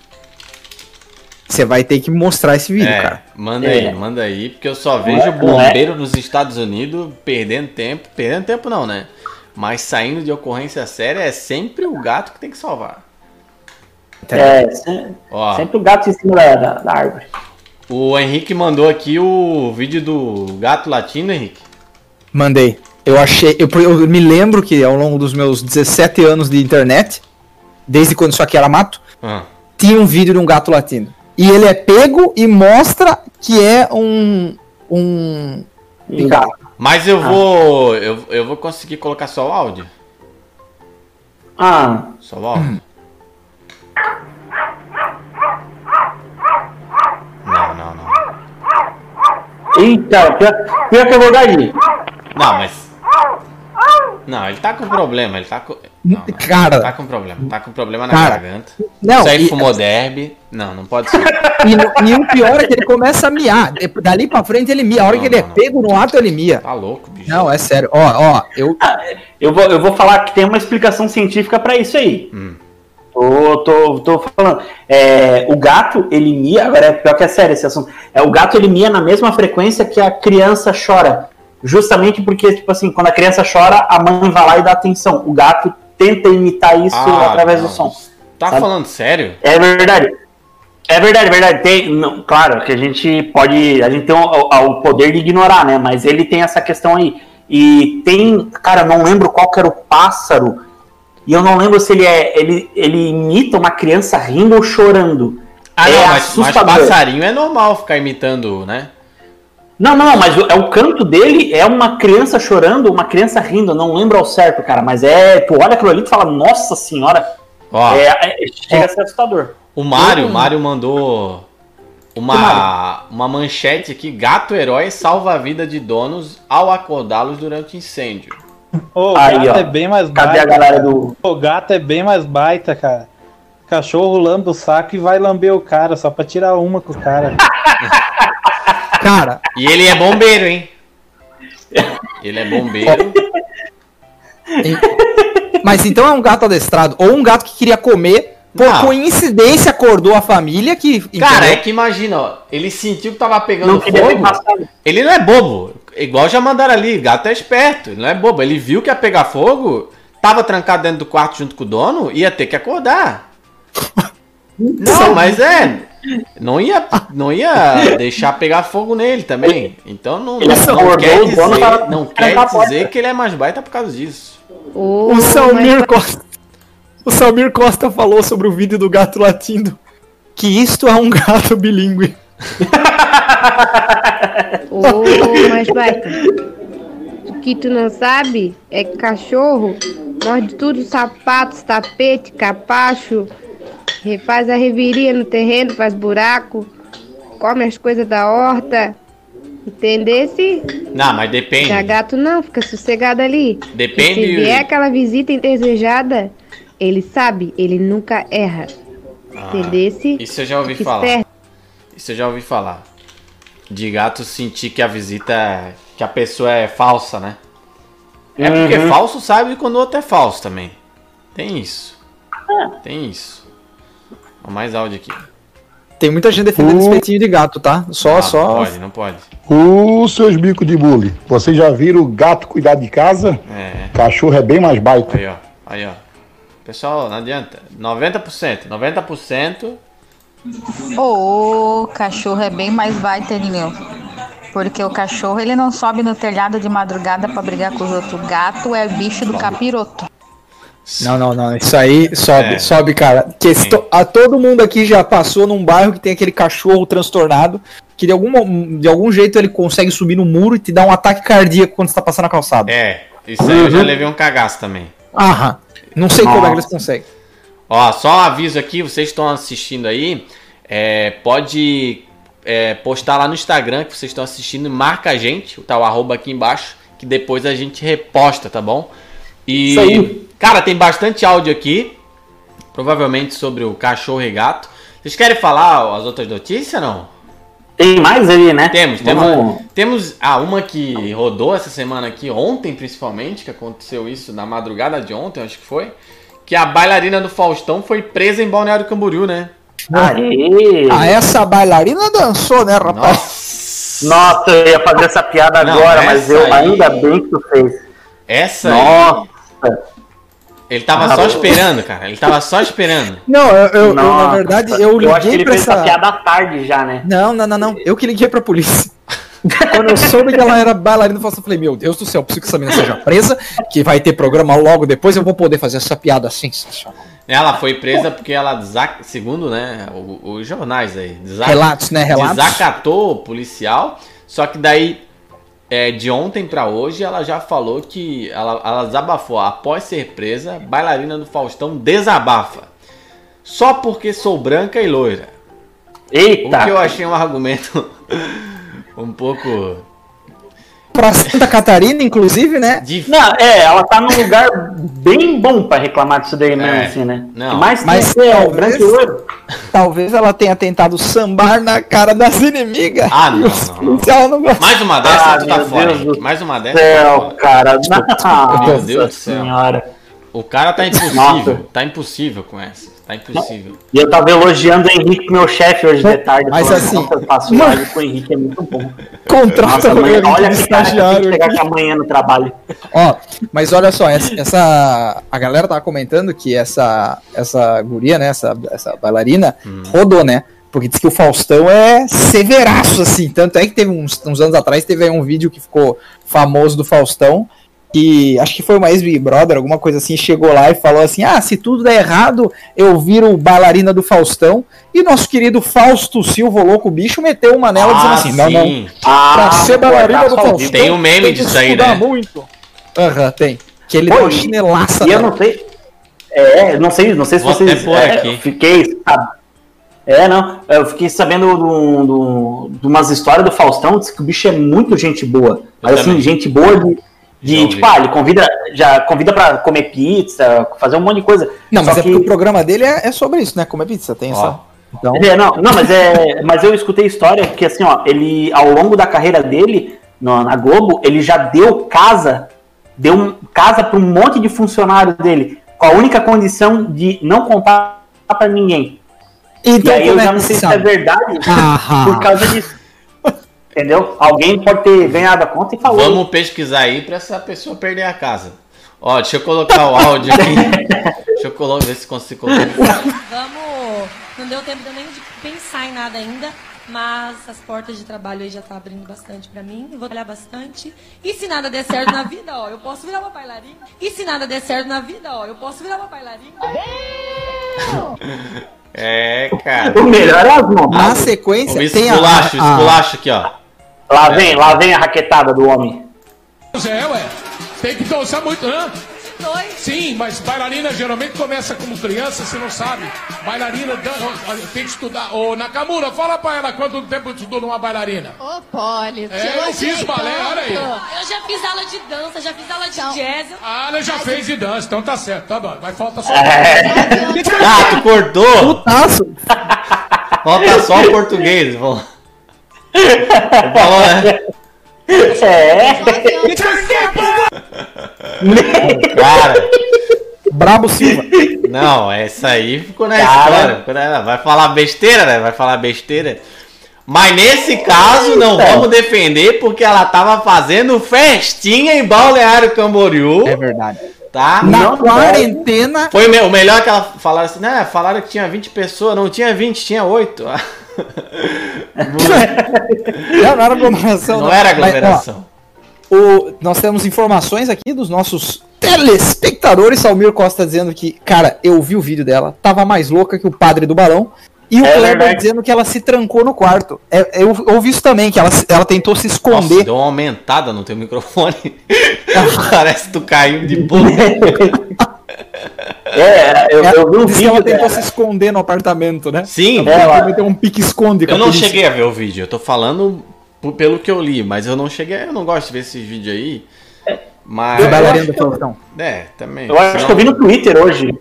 você vai ter que mostrar esse vídeo, É, cara. manda É. aí, manda aí, porque eu só vejo Não é- bombeiro nos Estados Unidos perdendo tempo. Perdendo tempo não, né? Mas saindo de ocorrência séria é sempre o gato que tem que salvar. É, se- Ó, sempre o gato em cima da, da, da árvore. o Henrique mandou aqui o vídeo do gato latino, Henrique. Mandei. Eu achei. Eu, eu me lembro que ao longo dos meus 17 anos de internet, desde quando isso aqui era mato, Ah. tinha um vídeo de um gato latindo. E ele é pego e mostra que é um. Um. um gato. Mas eu vou. Eu, eu vou conseguir colocar só o áudio. Ah. Só o áudio. Não, não, não. Eita, pior, pior que é verdade. Não, mas. Não, ele tá com problema, ele tá com. Não, não. Cara. Tá com problema, tá com problema na Cara, garganta. não, Isso aí e- fumou derby. Não, não pode ser. E, e o pior é que ele começa a miar. Dali pra frente ele mia. A hora que ele é pego no ato, ele mia. Tá louco, bicho. Não, é sério. Ó, ó, eu. Eu vou, eu vou falar que tem uma explicação científica pra isso aí. Hum. Tô, tô, tô falando. É, o gato, ele mia, agora é pior que é sério esse assunto. É, o gato, ele mia na mesma frequência que a criança chora. Justamente porque, tipo assim, quando a criança chora, a mãe vai lá e dá atenção. O gato tenta imitar isso Ah, através não. do som. Tá Sabe? falando sério? É verdade. É verdade, é verdade. Tem, não, claro que a gente pode. A gente tem o, o- poder de ignorar, né? Mas ele tem essa questão aí. E tem. Cara, eu não lembro qual que era o pássaro. E eu não lembro se ele é. Ele, ele imita uma criança rindo ou chorando. Ah, é não, mas, mas passarinho é normal ficar imitando, né? Não, não, mas o, é o canto dele é uma criança chorando, uma criança rindo, eu não lembro ao certo, cara, mas é, tu olha aquilo ali e fala, nossa senhora, Ó, é, é- chega a ser assustador. o Mário, o Hum. Mário mandou uma, uma manchete aqui: gato herói salva a vida de donos ao acordá-los durante incêndio. O Aí, gato ó. é bem mais Cadê baita. a galera do- O gato é bem mais baita, cara. Cachorro lambe o saco e vai lamber o cara, só pra tirar uma com o cara. Cara, E ele é bombeiro, hein? Ele é bombeiro. mas então é um gato adestrado. Ou um gato que queria comer, por Não. coincidência acordou a família que. Cara, entendeu? é que imagina, ó, ele sentiu que tava pegando Não fogo. Ele não é bobo. Igual já mandaram ali, gato é esperto, ele não é bobo. Ele viu que ia pegar fogo, tava trancado dentro do quarto junto com o dono, ia ter que acordar. Não, mas é. Não ia, não ia deixar pegar fogo nele também. Então não, Ele não, acordou, quer o dizer, não quer dizer que ele é mais baita por causa disso. O Salmir Costa. O Salmir Costa falou sobre o vídeo do gato latindo. Que isto é um gato bilíngue. Ô, mas baita. O que tu não sabe é que cachorro morde tudo, sapatos, tapete, capacho, refaz a reviria no terreno, faz buraco, come as coisas da horta. Entendesse? Não, mas depende. Já gato não, fica sossegado ali. Depende- Se vier aquela visita indesejada, ele sabe, ele nunca erra. Entendesse? Ah, Isso eu já ouvi falar. esperto. Isso eu já ouvi falar. De gato sentir que a visita que a pessoa é falsa, né? É porque Uhum. falso sabe quando o outro é falso também. Tem isso. Tem isso. Ó, mais áudio aqui. Tem muita gente defendendo esse peitinho de gato, tá? Só, Ah, só. Não pode, não pode. Os seus bicos de bullying. Vocês já viram o gato cuidar de casa? É. Cachorro é bem mais baita. Aí, ó. Aí, ó. Pessoal, não adianta. 90%. 90%. O cachorro é bem mais baita, Nineu. Porque o cachorro ele não sobe no telhado de madrugada pra brigar com os outros. O gato é bicho do capiroto. Não, não, não. Isso aí sobe, É. sobe, cara. Que esto- a todo mundo aqui já passou num bairro que tem aquele cachorro transtornado que de algum, de algum jeito ele consegue subir no muro e te dar um ataque cardíaco quando você tá passando a calçada. É. Isso aí eu já levei um cagaço também. Aham. Não sei como é que Nossa. eles conseguem. Ó, só um aviso aqui, vocês estão assistindo aí, é, pode é, postar lá no Instagram que vocês estão assistindo, marca a gente, tá o arroba aqui embaixo, que depois a gente reposta, tá bom? E, Isso aí. Cara, tem bastante áudio aqui, provavelmente sobre o cachorro e gato. Vocês querem falar as outras notícias, não? Tem mais aí, né? Temos, temos, Vamos- temos ah, uma que rodou essa semana aqui, ontem principalmente, que aconteceu isso na madrugada de ontem, acho que foi, que a bailarina do Faustão foi presa em Balneário Camboriú, né? Aê! Ah, essa bailarina dançou, né, rapaz? Nossa, eu ia fazer essa piada Não, agora, mas eu aí- ainda bem que tu fez. Essa Nossa! aí, ele tava Ah, só eu- esperando, cara. Ele tava só esperando. Não, eu, eu- eu, na verdade, eu liguei Eu acho que ele pra fez essa. essa piada à tarde já, né? Não, não, não, não. Eu que liguei pra polícia. Quando eu soube que ela era bailarina eu falei, meu Deus do céu, preciso que essa menina seja presa, que vai ter programa logo depois, eu vou poder fazer essa piada sensacional. Ela foi presa porque ela, segundo né, os jornais aí, Relatos, né, relatos. desacatou o policial. Só que daí, é, de ontem pra hoje, ela já falou que ela, ela desabafou. Após ser presa, bailarina do Faustão desabafa. Só porque sou branca e loira. Eita! O que eu achei um argumento um pouco. Pra Santa Catarina, inclusive, né? Não, é, ela tá num lugar bem bom pra reclamar disso daí mesmo, É, assim, né? não. Mas, Mas ser talvez-. Talvez ela tenha tentado sambar na cara das inimigas. Ah, não, não, não gostam. Mais uma dessa, Ah, tu tá fora. Deus Mais uma dessa. tá Céu, fora. cara. Meu Deus do céu. senhora. O cara tá impossível. Nossa. Tá impossível com essa. Tá impossível. E eu tava elogiando o Henrique, meu chefe, hoje de tarde. Mas falando, assim, "Nossa, eu faço live com o Henrique, é muito bom. Contrata o Henrique olha que cara que chegar aqui. amanhã no trabalho. Ó, mas olha só, essa, essa- a galera tava comentando que essa essa guria, né, essa, essa bailarina rodou, né? Porque diz que o Faustão é severaço assim, tanto é que teve uns, uns anos atrás teve aí um vídeo que ficou famoso do Faustão que acho que foi uma ex Big Brother, alguma coisa assim, chegou lá e falou assim: "Ah, se tudo der errado, eu viro bailarina do Faustão". E nosso querido Fausto Silva, o louco bicho, meteu uma nela dizendo assim: "Não, não. sim. pra ser bailarina do Faustão, Tem um meme tem disso aí, né? muito. Aham, tem. Que ele Pô, deu uma e- chinelaça E eu nela. não sei. É, não sei, não sei se Vou vocês. é, aqui. eu fiquei. sabe? É, não. Eu fiquei sabendo do, do, de umas histórias do Faustão, diz que o bicho é muito gente boa. Mas assim, gente boa de. De, tipo, ah, ele convida, já convida pra comer pizza, fazer um monte de coisa. Não, mas é porque o programa dele é, é sobre isso, né? Comer pizza, tem essa. Então, É, não, não, mas é. Mas eu escutei história que assim, ó, ele, ao longo da carreira dele, no- na Globo, ele já deu casa, deu um- casa para um monte de funcionário dele, com a única condição de não contar pra ninguém. Então, e aí eu é já que não sei se é verdade por causa disso. Entendeu? Alguém pode ter ganhado a conta e falou. Vamos pesquisar aí pra essa pessoa perder a casa. Ó, deixa eu colocar o áudio aqui. deixa eu colocar, ver se consigo colocar. Vamos. Não deu tempo nem de pensar em nada ainda, mas as portas de trabalho aí já tá abrindo bastante pra mim. Eu vou trabalhar bastante. E se nada der certo na vida, ó, eu posso virar uma bailarina. E se nada der certo na vida, ó, eu posso virar uma bailarina. É, cara. O melhor é as mãos. Na sequência, O tem a- esculacho, a- esculacho aqui, ó. Lá vem, lá vem a raquetada do homem. É, ué. Tem que dançar muito, hã? Sim, mas bailarina geralmente começa como criança, você não sabe. Bailarina tem que estudar. Ô, Nakamura, fala pra ela quanto tempo estudou numa bailarina. Ô, Poli, É, eu fiz balé, olha aí. Eu já fiz aula de dança, já fiz aula de jazz. Ah, ela já fez de dança, então tá certo, tá bom. Mas falta só. Ah, tu cortou! Putaço! Falta só o português. Falou, né? É. Cara. Brabo Silva. Não, essa aí ficou na Cara. história. Vai falar besteira, né? Vai falar besteira. Mas nesse caso não Eita. vamos defender porque ela tava fazendo festinha em Balneário Camboriú. É verdade. Tá? Na Não quarentena. Foi o me- o melhor que ela falaram assim, né? Falaram que tinha 20 pessoas, não tinha 20, tinha 8. Não, não era aglomeração. Não era Mas, ó, aglomeração. o, nós temos informações aqui dos nossos telespectadores. Salmir Costa dizendo que, cara, eu vi o vídeo dela, tava mais louca que o padre do balão. E o É Kleber dizendo que ela se trancou no quarto. É, eu, eu ouvi isso também, que ela, ela tentou se Nossa, esconder. deu uma aumentada no teu microfone. Parece que tu caiu de boca. É, eu, Ela eu vi um que ela vídeo tentou dela. se esconder no apartamento, né? Sim, Ela Ela- meteu um pique-esconde com eu não polícia. cheguei a ver o vídeo. Eu tô falando pelo que eu li, mas eu não cheguei. Eu não gosto de ver esses vídeos aí. Mas. Eu- Faustão. É, também. Eu acho que eu vi no Twitter hoje.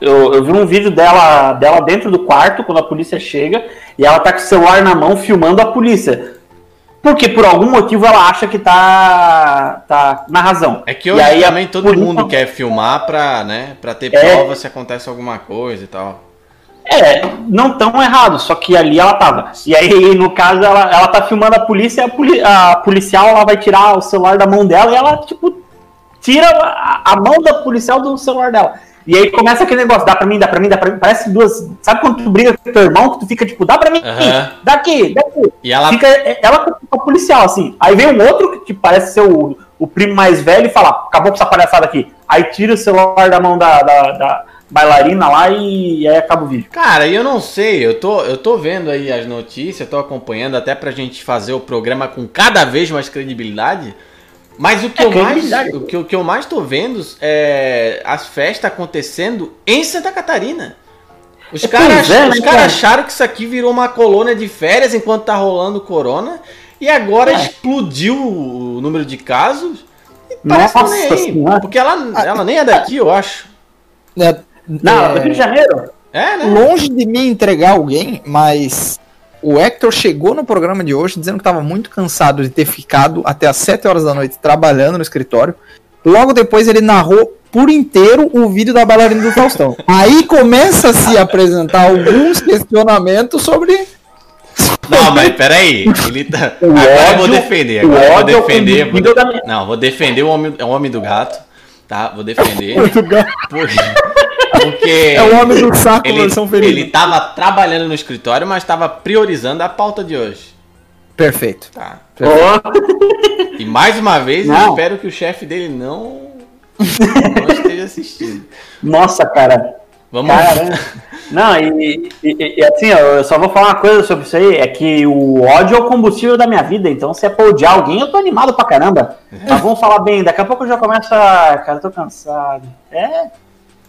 Eu, eu vi um vídeo dela, dela dentro do quarto, quando a polícia chega, e ela tá com o celular na mão filmando a polícia. Porque por algum motivo ela acha que tá, tá na razão. É que E hoje aí a também todo mundo quer filmar pra, né, pra ter É. prova se acontece alguma coisa e tal. É, não tão errado, só que ali ela tava. E aí, no caso, ela, ela tá filmando a polícia e a, poli- a policial ela vai tirar o celular da mão dela e ela, tipo, tira a, a mão da policial do celular dela. E aí começa aquele negócio, dá pra mim, dá pra mim, dá pra mim. Parece duas. Sabe quando tu briga com teu irmão, que tu fica tipo, dá pra mim, Aham. daqui, daqui. E ela- Fica ela com o policial, assim. Aí vem um outro que parece ser o, o primo mais velho e fala, acabou com essa palhaçada aqui. Aí tira o celular da mão da, da, da bailarina lá e, aí acaba o vídeo. Cara, e eu não sei, eu tô, eu tô vendo aí as notícias, tô acompanhando até pra gente fazer o programa com cada vez mais credibilidade. Mas o que, É, eu, mais, o, que, o que eu mais tô vendo é as festas acontecendo em Santa Catarina. Os É, caras é, os né, caras cara? acharam que isso aqui virou uma colônia de férias enquanto tá rolando o corona. E agora É. explodiu o número de casos. E parece que Nossa nem Senhora. Porque ela, ela nem é daqui, eu acho. É, Não, é, do Rio de Janeiro? É, né? Longe de mim entregar alguém, mas o Hector chegou no programa de hoje dizendo que estava muito cansado de ter ficado até as 7 horas da noite trabalhando no escritório. Logo depois ele narrou por inteiro o vídeo da bailarina do Faustão. Aí começa a se apresentar alguns questionamentos sobre. Não, mas peraí. Ele tá. O Agora eu vou ódio- defender. o Agora eu vou ódio é o defender. Vou da Não, vou defender o homem, é o homem do gato. Tá? Vou defender. Porque. Porque É o homem do saco, ele, versão feminina. ele tava trabalhando no escritório, mas tava priorizando a pauta de hoje. Perfeito. Tá. Ó, E mais uma vez, eu Não. espero que o chefe dele não, não esteja assistindo. Nossa, cara. Vamos Caramba. Não, e, e- e, assim, eu só vou falar uma coisa sobre isso aí, é que o ódio é o combustível da minha vida, então se é pra odiar alguém, eu tô animado pra caramba. Mas vamos falar bem, daqui a pouco eu já começo a... Cara, eu tô cansado. É...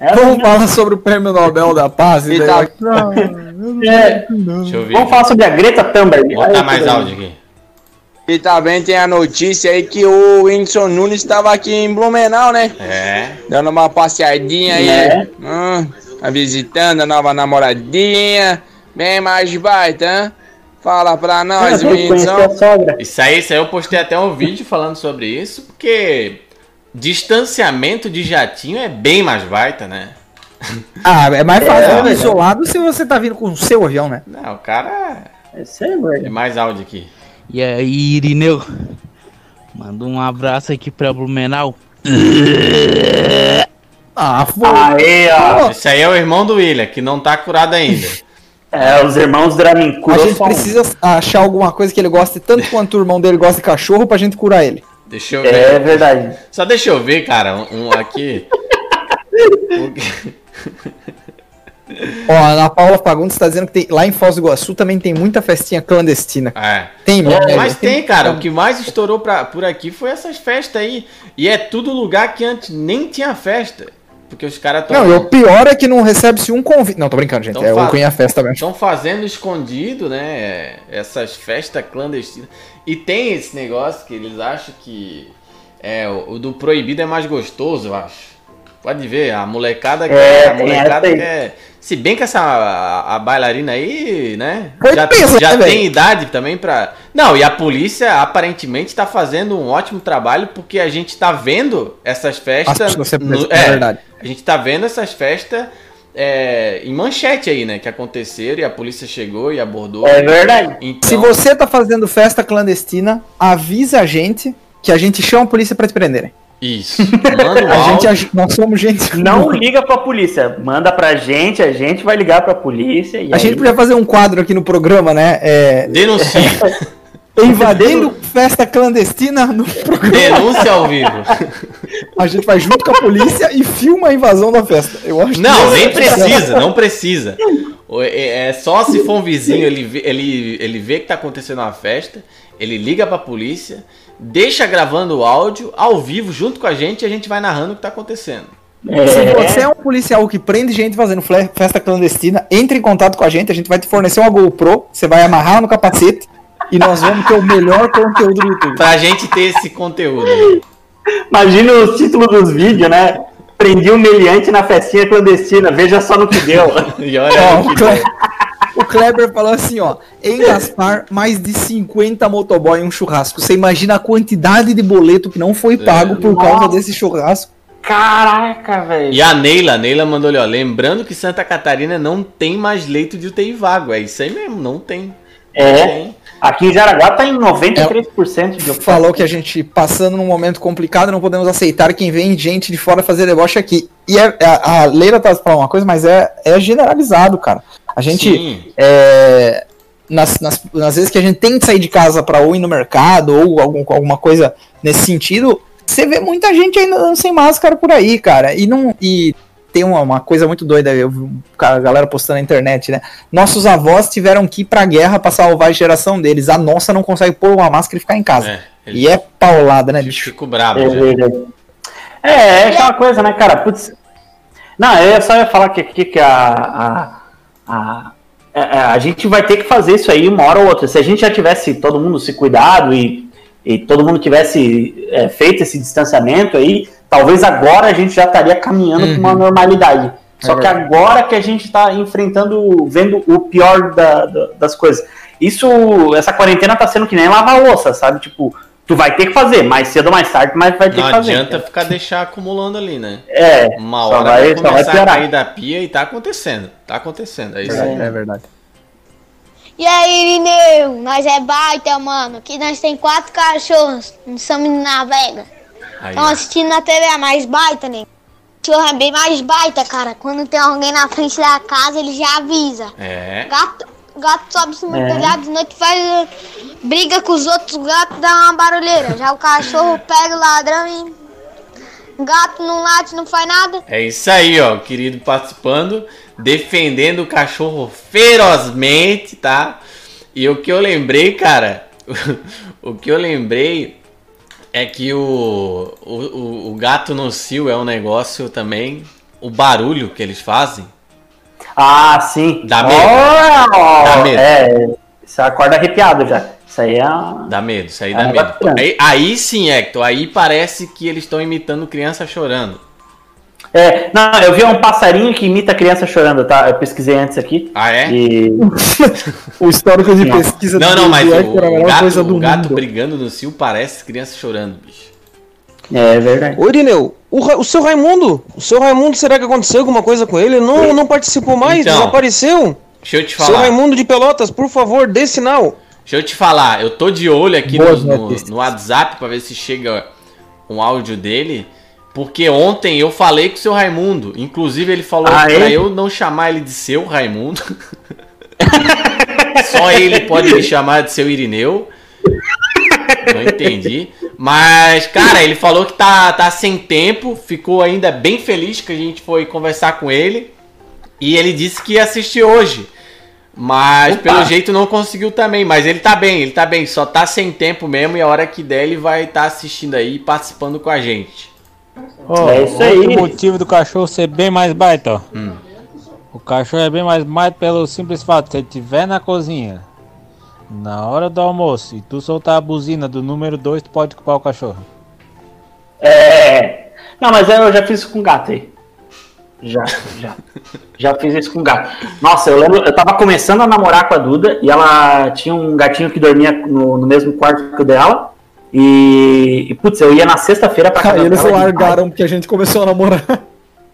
é Vamos assim, falar sobre o prêmio Nobel da Paz. e tá- vai- é, Deixa eu ver. Vamos falar sobre a Greta Thunberg. Botar Aí, mais áudio aqui. E também tem a notícia aí que o Whindersson Nunes estava aqui em Blumenau, né? É. Dando uma passeadinha aí. É. Hum, tá visitando a nova namoradinha. Bem mais baita, hein? Fala pra nós, vou Whindersson. sogra. Isso aí, isso aí eu postei até um vídeo falando sobre isso, porque distanciamento de jatinho é bem mais baita, né? Ah, é mais fácil É, ir é. isolado se você tá vindo com o seu avião, né? Não, o cara. Isso aí, velho. Tem mais áudio aqui. E aí, Irineu? Manda um abraço aqui pra Blumenau. Ah, foi. Aê, ó. Esse aí é o irmão do William, que não tá curado ainda. É, os irmãos A Dramincuro gente precisa achar alguma coisa que ele goste tanto quanto o irmão dele gosta de cachorro pra gente curar ele. Deixa eu ver. É verdade. Só deixa eu ver, cara, um, um aqui. Ó, a Ana Paula Fagundes tá dizendo que tem- lá em Foz do Iguaçu também tem muita festinha clandestina. É. Tem mesmo. né? Mas tem, cara. O que mais estourou pra, por aqui foi essas festas aí. E é tudo lugar que antes nem tinha festa. Porque os caras estão. Não, e o pior é que não recebe-se um convite. Não, tô brincando, gente. Tão é o Cunha Festa mesmo. Estão fazendo escondido, né? Essas festas clandestinas. E tem esse negócio que eles acham que é, o, do proibido é mais gostoso, eu acho. Pode ver, a molecada É, quer. a molecada aí. quer. Se bem que essa a, a bailarina aí, né? Foi já pensa, já né, tem velho? idade também pra. Não, e a polícia aparentemente tá fazendo um ótimo trabalho porque a gente tá vendo essas festas. As pessoas sempre no- pensam, é verdade. A gente tá vendo essas festas é, em manchete aí, né? Que aconteceram e a polícia chegou e abordou. É verdade. Então, Se você tá fazendo festa clandestina, avisa a gente que a gente chama a polícia pra te prenderem. Isso. Manda A gente, nós somos gente. Não liga pra polícia. Manda pra gente, a gente vai ligar pra polícia. E A aí... gente podia fazer um quadro aqui no programa, né? É, Denuncia. invadindo festa clandestina no programa. Denúncia ao vivo. A gente vai junto com a polícia e filma a invasão da festa. Eu acho Não, que- nem precisa, não precisa. É é só se for um vizinho, ele vê, ele, ele vê que tá acontecendo uma festa, ele liga pra polícia, deixa gravando o áudio ao vivo junto com a gente e a gente vai narrando o que tá acontecendo. Se você é um policial que prende gente fazendo festa clandestina, entre em contato com a gente, a gente vai te fornecer uma GoPro, você vai amarrar no capacete e nós vamos ter o melhor conteúdo do YouTube. Pra gente ter esse conteúdo. Imagina os títulos dos vídeos, né? Prendi um meliante na festinha clandestina, veja só no que deu. E olha Ó, o, que Cle- o Kleber falou assim, ó, em Gaspar, mais de 50 motoboy em um churrasco. Você imagina a quantidade de boleto que não foi pago por causa Nossa. desse churrasco. Caraca, velho. E a Neila, a Neila mandou ali, ó. Lembrando que Santa Catarina não tem mais leito de UTI vago. É isso aí mesmo, não tem. Não É. tem. Aqui em Jaraguá tá em 93% de ocupação. falou que a gente passando num momento complicado não podemos aceitar quem vem gente de fora fazer deboche aqui. E é, a, a Leila tá falando uma coisa, mas é, é generalizado, cara. A gente é, nas, nas, nas vezes que a gente tem que sair de casa para ou ir no mercado ou algum, alguma coisa nesse sentido, você vê muita gente ainda andando sem máscara por aí, cara. E não e tem uma, uma coisa muito doida, eu vi a galera postando na internet, né? Nossos avós tiveram que ir pra guerra pra salvar a geração deles. A nossa não consegue pôr uma máscara e ficar em casa. É, e é paulada, né, bicho? Fico brabo. É já. verdade. É, é aquela coisa, né, cara? Putz. Não, eu só ia falar que aqui que a. A, a, a, a gente vai ter que fazer isso aí uma hora ou outra. Se a gente já tivesse todo mundo se cuidado e, e todo mundo tivesse é, feito esse distanciamento aí, talvez agora a gente já estaria caminhando para uma normalidade. Só que agora que a gente está enfrentando, vendo o pior da- da- das coisas. Isso, essa quarentena tá sendo que nem lavar louça, sabe? Tipo, tu vai ter que fazer, mais cedo ou mais tarde, mas vai ter Não que fazer. adianta ficar deixar acumulando ali, né? É, Uma só hora vai- vai, só vai começar a piorar. cair da pia e tá acontecendo. Tá acontecendo. É isso aí. É verdade. E aí, Irineu? Nós é baita, mano. Aqui nós tem quatro cachorros. Não somos na vega. Estão assistindo na TV, é mais baita, né? Cachorro é bem mais baita, cara. Quando tem alguém na frente da casa, ele já avisa. É. Gato, gato sobe em cima do É. telhado de noite faz eh, briga com os outros gatos, dá uma barulheira. Já o cachorro pega o ladrão e. Gato não late, não faz nada. É isso aí, ó. Querido participando, defendendo o cachorro ferozmente, tá? E o que eu lembrei, cara, o que eu lembrei é que o, o, o, gato no cio é um negócio também. O barulho que eles fazem. Ah, sim. Dá medo. Oh, Dá medo. É, você acorda arrepiado já. Isso aí é. Dá medo, isso aí É dá medo. Aí, aí sim, Hector, aí parece que eles estão imitando criança chorando. É, não, eu vi um passarinho que imita criança chorando, tá? Eu pesquisei antes aqui. Ah, é? E... o histórico de Não. pesquisa Não, do não, mas o, é melhor gato, coisa do o gato mundo. brigando no cio parece criança chorando, bicho. É verdade. Ô, Irineu, o, o seu Raimundo, o seu Raimundo, será que aconteceu alguma coisa com ele? Não, não participou mais, Então, desapareceu. Deixa eu te Seu falar. Raimundo de Pelotas, por favor, dê sinal. Deixa eu te falar, eu tô de olho aqui no, no, no WhatsApp pra ver se chega um áudio dele. Porque ontem eu falei com o seu Raimundo. Inclusive, ele falou Ah, pra é? eu não chamar ele de seu Raimundo. Só ele pode me chamar de seu Irineu. Não entendi. Mas, cara, ele falou que tá, tá sem tempo. Ficou ainda bem feliz que a gente foi conversar com ele. E ele disse que ia assistir hoje. Mas Opa. pelo jeito não conseguiu também. Mas ele tá bem, ele tá bem. Só tá sem tempo mesmo. E a hora que der, ele vai estar assistindo aí e participando com a gente. É isso aí. Outro motivo do cachorro ser bem mais baita, ó. Hum. O cachorro é bem mais baita pelo simples fato, se ele estiver na cozinha, na hora do almoço, e tu soltar a buzina do número 2, tu pode culpar o cachorro. É. Não, mas eu já fiz isso com gato aí. Já, já. Já fiz isso com gato. Nossa, eu lembro, eu tava começando a namorar com a Duda e ela tinha um gatinho que dormia no, no mesmo quarto que o dela. E, e, putz, eu ia na sexta-feira pra casa Aí eles dela de largaram porque a gente começou a namorar.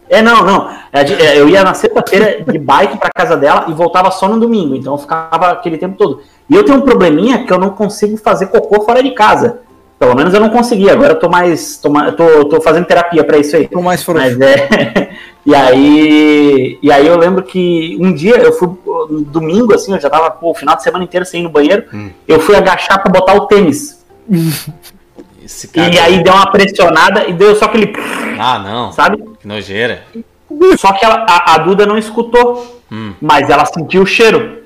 É, não, não. É, é, Eu ia na sexta-feira de bike pra casa dela e voltava só no domingo. Então eu ficava aquele tempo todo. E eu tenho um probleminha que eu não consigo fazer cocô fora de casa. Pelo menos eu não consegui. Agora eu tô mais. Tô, tô, tô fazendo terapia pra isso aí. Tô mais frouxo. Mas é. E aí. E aí eu lembro que um dia eu fui. No domingo, assim, eu já tava pô, o final de semana inteiro sem ir no banheiro. Eu fui agachar pra botar o tênis. Esse E aí deu uma pressionada e deu só aquele. Ah, não. Sabe? Que nojeira. Só que ela- a, a Duda não escutou, Hum. mas ela sentiu o cheiro.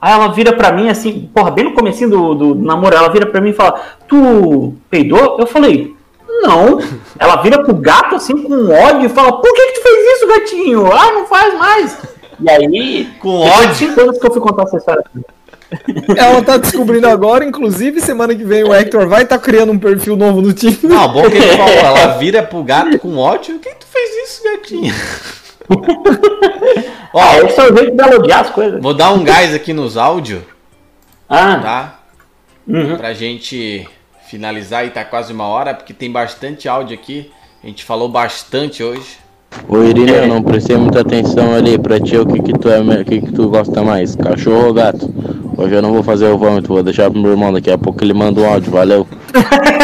Aí ela vira pra mim assim, porra, bem no comecinho do, do namoro, ela vira pra mim e fala, tu peidou? Eu falei, não. Ela vira pro gato assim com ódio e fala, por que, que tu fez isso, gatinho? Ah, não faz mais. E aí, com ódio. cinco anos que eu fui contar essa história. Ela tá descobrindo agora, inclusive semana que vem o Hector vai estar criando um perfil novo no time. Não, bom que ele falou, ela vira pro gato com ódio. Por que tu fez isso, gatinho? Ó, Ah, esse é o jeito dela odiar as coisas. Vou dar um gás aqui nos áudios. Ah. Tá? Uhum. Pra gente finalizar e tá quase uma hora, porque tem bastante áudio aqui. A gente falou bastante hoje. Ô Irineu, não prestei muita atenção ali pra ti, o que que tu é, o que que tu gosta mais, cachorro ou gato? Hoje eu não vou fazer o vômito, vou deixar pro meu irmão. Daqui a pouco ele manda um áudio, valeu.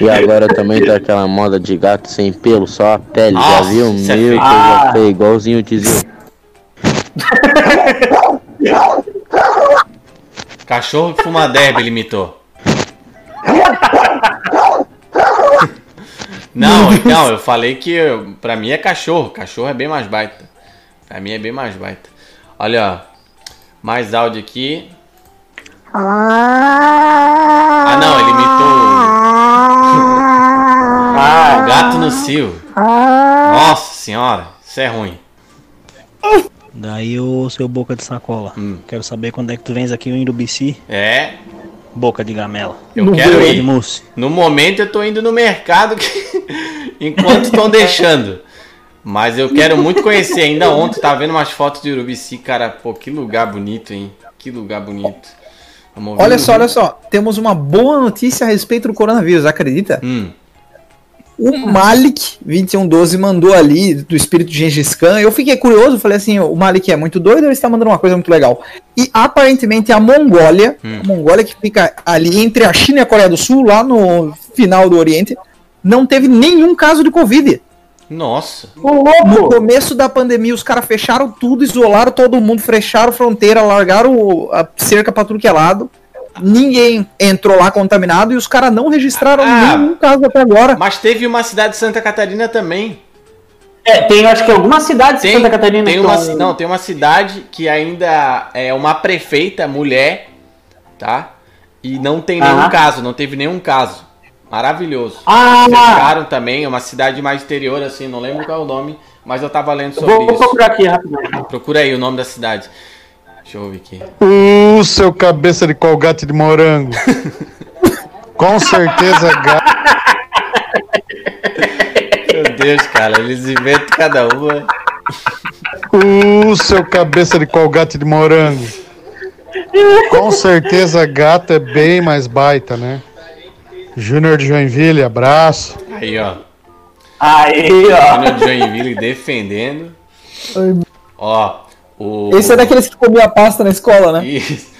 E agora também tá aquela moda de gato sem pelo, só a pele, já Nossa, viu? isso é Meu, feio. coisa Ah. feia, igualzinho o tizinho. Cachorro que fuma derby, ele imitou. Não, não, eu falei que pra mim é cachorro. Cachorro é bem mais baita. Pra mim é bem mais baita. Olha, ó. Mais áudio aqui. Ah, não, ele imitou. Ah, o gato no cio. Nossa senhora, isso é ruim. Daí o seu boca de sacola. Quero saber quando é que tu vens aqui em Urubici. É. Boca de gamela. Eu quero ir. No momento eu tô indo no mercado que- enquanto estão deixando. Mas eu quero muito conhecer. Ainda ontem tava vendo umas fotos de Urubici, cara. Pô, que lugar bonito, hein? Que lugar bonito. Vamos Olha só, olha só. Temos uma boa notícia a respeito do coronavírus, acredita? Hum. O Malik 2112 mandou ali do espírito de Gengis Khan. Eu fiquei curioso, falei assim, o Malik é muito doido, ele está mandando uma coisa muito legal. E aparentemente a Mongólia, Hum. a Mongólia que fica ali entre a China e a Coreia do Sul, lá no final do Oriente, não teve nenhum caso de Covid. Nossa. No começo da pandemia, os caras fecharam tudo, isolaram todo mundo, fecharam fronteira, largaram o- a cerca pra tudo que é lado. Ninguém entrou lá contaminado e os caras não registraram Ah. nenhum caso até agora. Mas teve uma cidade de Santa Catarina também. É, tem acho que algumas cidades de Santa Catarina tem uma, Não, tem uma cidade que ainda é uma prefeita mulher, tá? E não tem nenhum Aham. caso, não teve nenhum caso. Maravilhoso. Ah! Fecharam também, é uma cidade mais interior, assim, não lembro qual é o nome, mas eu tava lendo sobre Vou, vou isso. procurar aqui rapidinho. Procura aí o nome da cidade. Deixa eu ver aqui. O seu cabeça de colgate de morango. Com certeza, gato. Meu Deus, cara, eles inventam cada uma. O seu cabeça de colgate de morango. Com certeza, gato é bem mais baita, né? Júnior de Joinville, abraço. Aí, ó. Aí, Júnior de Joinville defendendo. Ó, o. Esse é daqueles que comia pasta na escola, né? Isso.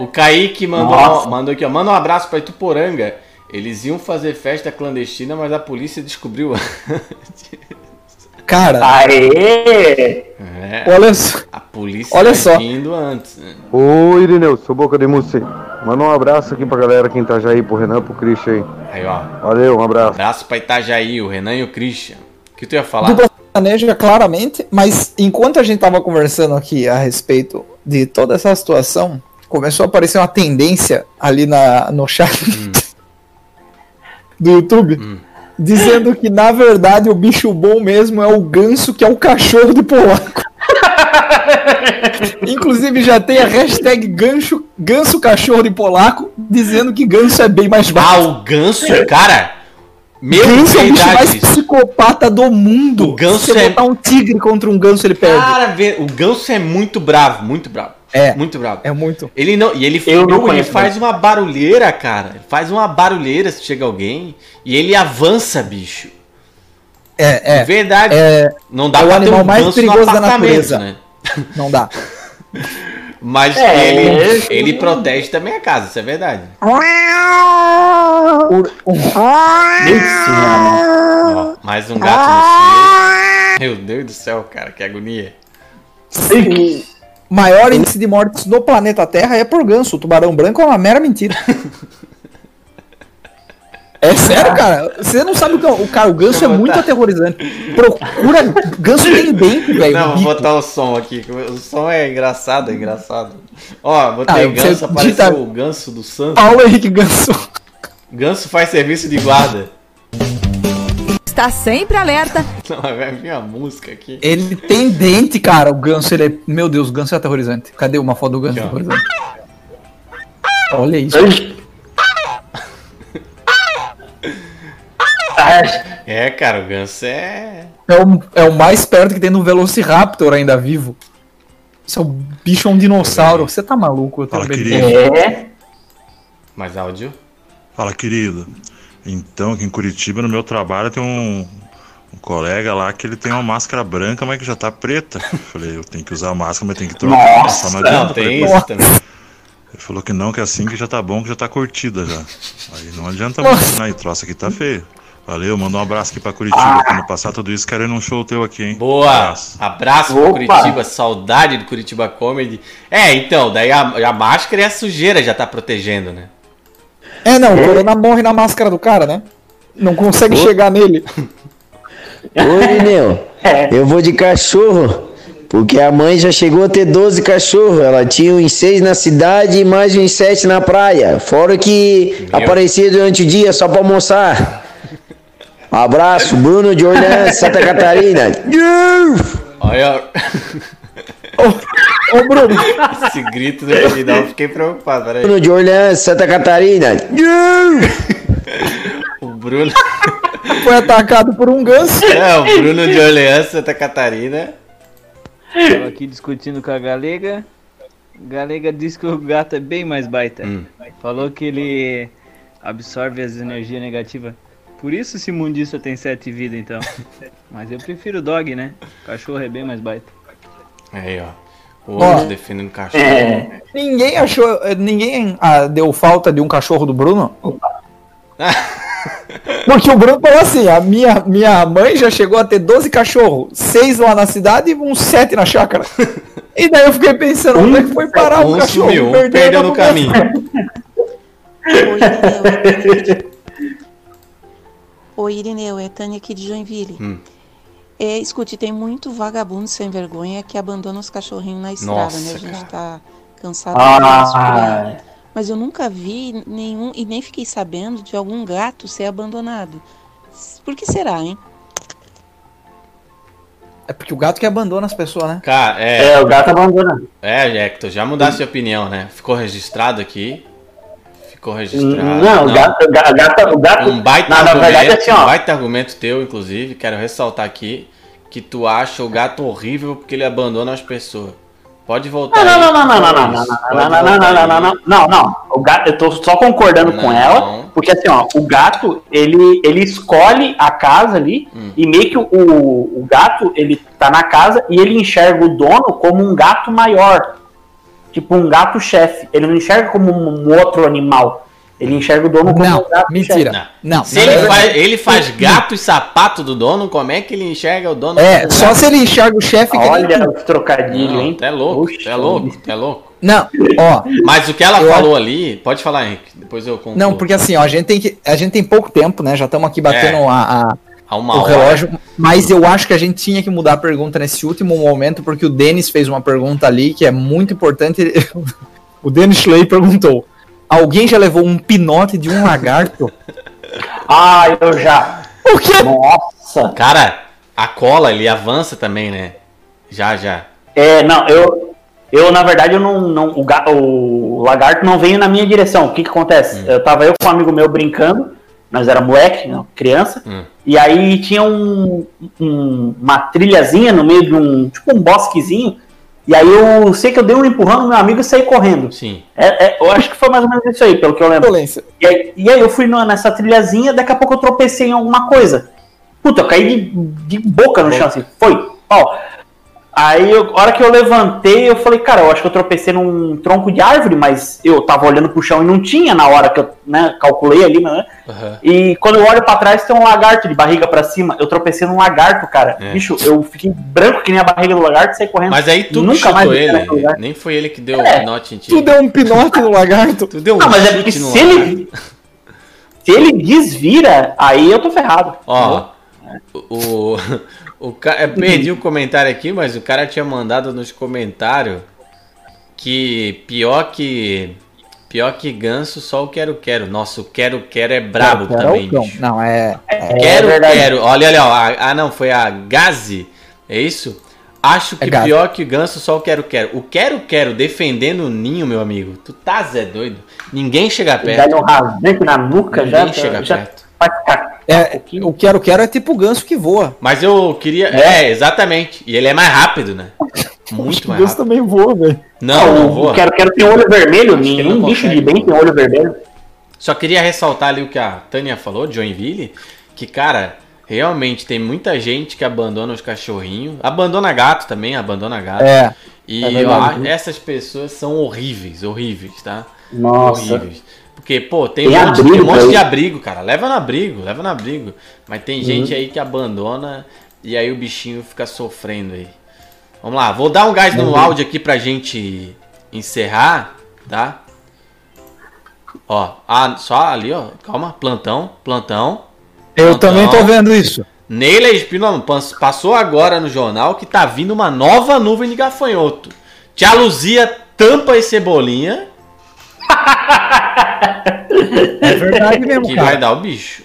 O Kaique mandou, Nossa. mandou aqui, ó. Manda um abraço pra Ituporanga. Eles iam fazer festa clandestina, mas a polícia descobriu. Cara. Aê! É, Olha só. A polícia Olha tá só. vindo antes, né? Ô Irineu, sou Boca de Mussi. Manda um abraço aqui pra galera que tá já aí, pro Renan, pro Christian aí. Aí, ó. Valeu, um abraço. Abraço pra Itajaí, o Renan e o Christian. Que tu ia falar? Dupla sertaneja, claramente, mas enquanto a gente tava conversando aqui a respeito de toda essa situação, começou a aparecer uma tendência ali na, no chat do YouTube, dizendo que na verdade o bicho bom mesmo é o ganso, que é o cachorro de polaco. Inclusive já tem a hashtag gancho, ganso cachorro de polaco, dizendo que ganso é bem mais baixo. Ah, o ganso, cara. Meu ganso é o bicho verdade. mais psicopata do mundo. O ganso Se você é- botar um tigre contra um ganso, ele perde. Cara, o ganso é muito bravo, muito bravo. É. Muito bravo. É muito. Ele não, e ele, Eu meu, ele faz uma barulheira, cara. Ele faz uma barulheira se chega alguém. E ele avança, bicho. É, é. Verdade. É, não dá é o pra ter animal um mais ganso perigoso no da natureza. né? Não dá. Mas É, ele, é. ele protege também a casa, isso é verdade. Ó, mais um gato no cio. Meu Deus do céu, cara, que agonia. O maior índice de mortes no planeta Terra é por ganso. O tubarão branco é uma mera mentira. É sério, cara. Você não sabe o que é. O, cara, o ganso é muito aterrorizante. Procura. Ganso tem dente, velho. Não, vou botar o som aqui. O som é engraçado, é engraçado. Ó, botei Ah, ganso, apareceu digita- o ganso do Santos. Paulo Henrique Ganso. Ganso faz serviço de guarda. Está sempre alerta. Não, vai vir a música aqui. Ele tem dente, cara. O ganso, ele é. Meu Deus, o ganso é aterrorizante. Cadê uma foto do ganso aterrorizante? Olha isso. É, cara, o ganso é. É o, é o mais perto que tem do Velociraptor ainda vivo. Isso é um bicho, é um dinossauro. Você tá maluco? Eu tô Fala, querido. Mais áudio? Fala, querido. Então, aqui em Curitiba, no meu trabalho, tem um, um colega lá que ele tem uma máscara branca, mas que já tá preta. Falei, eu tenho que usar a máscara, mas tem que trocar. Nossa, na não, adianta, tem falei, isso pô. também. Ele falou que não, que é assim que já tá bom, que já tá curtida já. Aí não adianta muito, né? E troço aqui tá feio. Valeu, manda um abraço aqui pra Curitiba. Quando passar tudo isso, quero ir num show teu aqui, hein? Boa! Abraço pro Curitiba, saudade do Curitiba Comedy. É, então, daí a, a máscara e a sujeira já tá protegendo, né? É, não, o Corona morre na máscara do cara, né? Não consegue chegar nele. Ô, Lineu, eu vou de cachorro. Porque a mãe já chegou a ter 12 cachorros. Ela tinha uns 6 na cidade e mais uns 7 na praia. Fora que aparecia durante o dia só pra almoçar. Um abraço, Bruno de Orleans, Santa Catarina. Olha. Ô, Bruno. Esse grito do final, eu fiquei preocupado, peraí. Bruno de Orleans, Santa Catarina. O Bruno. Foi atacado por um ganso. É, o Bruno de Orleans, Santa Catarina. Tava aqui discutindo com a Galega. Galega disse que o gato é bem mais baita. Falou que ele absorve as energias negativas. Por isso esse mundista tem sete vidas, então. Mas eu prefiro o dog, né? O cachorro é bem mais baita. Aí, ó. O Ó. outro defendendo cachorro. É. Ninguém achou. Ninguém ah, deu falta de um cachorro do Bruno? Porque o Bruno falou assim: a minha, minha mãe já chegou a ter 12 cachorros, 6 lá na cidade e uns 7 na chácara. E daí eu fiquei pensando, onde é que foi parar o Um cachorro? sumiu, um Perdeu perdeu no conversa. caminho. Oi, Irineu, é Tânia aqui de Joinville. Hum. É, escute, tem muito vagabundo sem vergonha que abandona os cachorrinhos na estrada, Nossa, né? A gente cara. tá cansado Ah. de ver isso por aí. Mas eu nunca vi nenhum, e nem fiquei sabendo de algum gato ser abandonado. Por que será, hein? É porque o gato que abandona as pessoas, né? Cara, é. É, o gato abandona. É, Hector, já mudasse de opinião, né? Ficou registrado aqui. Ficou registrado. Não, o gato, o ga- gato, o gato. Um baita na argumento, verdade, assim, ó. um baita argumento teu, inclusive, quero ressaltar aqui, que tu acha o gato horrível porque ele abandona as pessoas. Pode voltar. Não, não, não, não, não, não, não, não, não, não, não, não, não, não, não, não. O gato, eu tô só concordando com ela, porque assim, ó, o gato, ele, ele escolhe a casa ali Hum. e meio que o, o gato, ele tá na casa e ele enxerga o dono como um gato maior. Tipo um gato chefe. Ele não enxerga como um outro animal. Ele enxerga o dono como Não, um gato mentira. chefe. Não, Se ele faz, ele faz gato e sapato do dono, como é que ele enxerga o dono? É, como só gato? se ele enxerga o chefe Olha tu. os trocadilhos, hein? É louco, tu é louco, é louco. Não, ó. Mas o que ela falou ali, pode falar, Henrique, depois eu concluo. Não, porque assim, ó, a gente tem que. A gente tem pouco tempo, né? Já estamos aqui batendo É. a, a- Há uma o hora. relógio. Mas eu acho que a gente tinha que mudar a pergunta nesse último momento, porque o Denis fez uma pergunta ali que é muito importante. o Denis Schley perguntou: Alguém já levou um pinote de um lagarto? Ah, eu já. O quê? Nossa. Cara, a cola, ele avança também, né? Já, já. É, não, eu, eu na verdade, eu não, não o, ga- o lagarto não veio na minha direção. O que que acontece? Eu tava eu com um amigo meu brincando, nós era moleque, não, criança, e aí tinha um, um- uma trilhazinha no meio de um, tipo um bosquezinho, e aí eu sei que eu dei um empurrão no meu amigo e saí correndo. Sim. É, é, eu acho que foi mais ou menos isso aí, pelo que eu lembro. E aí, e aí eu fui nessa trilhazinha, daqui a pouco eu tropecei em alguma coisa. Puta, eu caí de, de boca no chão, assim, foi. Ó. Aí, eu, a hora que eu levantei, eu falei, cara, eu acho que eu tropecei num tronco de árvore, mas eu tava olhando pro chão e não tinha na hora que eu né, calculei ali, né? E quando eu olho pra trás, tem um lagarto de barriga pra cima. Eu tropecei num lagarto, cara. É. Bicho, eu fiquei branco que nem a barriga do lagarto e saí correndo. Mas aí tu Nunca mais ele, nem foi ele que deu É. o pinote em ti. Tu deu um pinote no lagarto? Tu deu um Não, mas é porque no se lagarto. ele, se ele desvira, aí eu tô ferrado. Ó, o, o, ca- eu perdi o comentário aqui, mas o cara tinha mandado nos comentários que pior que pior que ganso, só o quero quero. Nossa, o quero quero é brabo Quero também, bicho. Não, é. é quero verdade. quero. Olha, olha, ó, a- ah não, foi a Gazi. É isso? Acho que É pior que ganso, só o quero quero. O quero quero defendendo o ninho, meu amigo. Tu tá Zé doido? Ninguém chega perto. Dá um rasante na nuca Ninguém já. chega já perto. É, o quero quero é tipo o ganso que voa. Mas eu queria. É, exatamente. E ele é mais rápido, né? Muito O mais ganso rápido. também voa, velho. Não, não o voa. Quero, quero ter olho vermelho, nenhum não bicho de bem tem olho vermelho. Só queria ressaltar ali o que a Tânia falou, de Joinville, que, cara, Realmente, tem muita gente que abandona os cachorrinhos. Abandona gato também, abandona gato. É, E é eu essas pessoas são horríveis, horríveis, tá? Nossa. Horríveis. Porque, pô, tem, Tem um monte, abrigo tem um monte de abrigo, cara. Leva no abrigo, leva no abrigo. Mas tem Uhum. gente aí que abandona e aí o bichinho fica sofrendo aí. Vamos lá, vou dar um gás no Uhum. áudio aqui pra gente encerrar, tá? Ó, ah, só ali, ó. Calma, plantão, plantão. Eu plantão. também tô vendo isso. Neila Espino pas- passou agora no jornal que tá vindo uma nova nuvem de gafanhoto. Tia Luzia tampa e cebolinha. É verdade mesmo, Que cara. vai dar o bicho.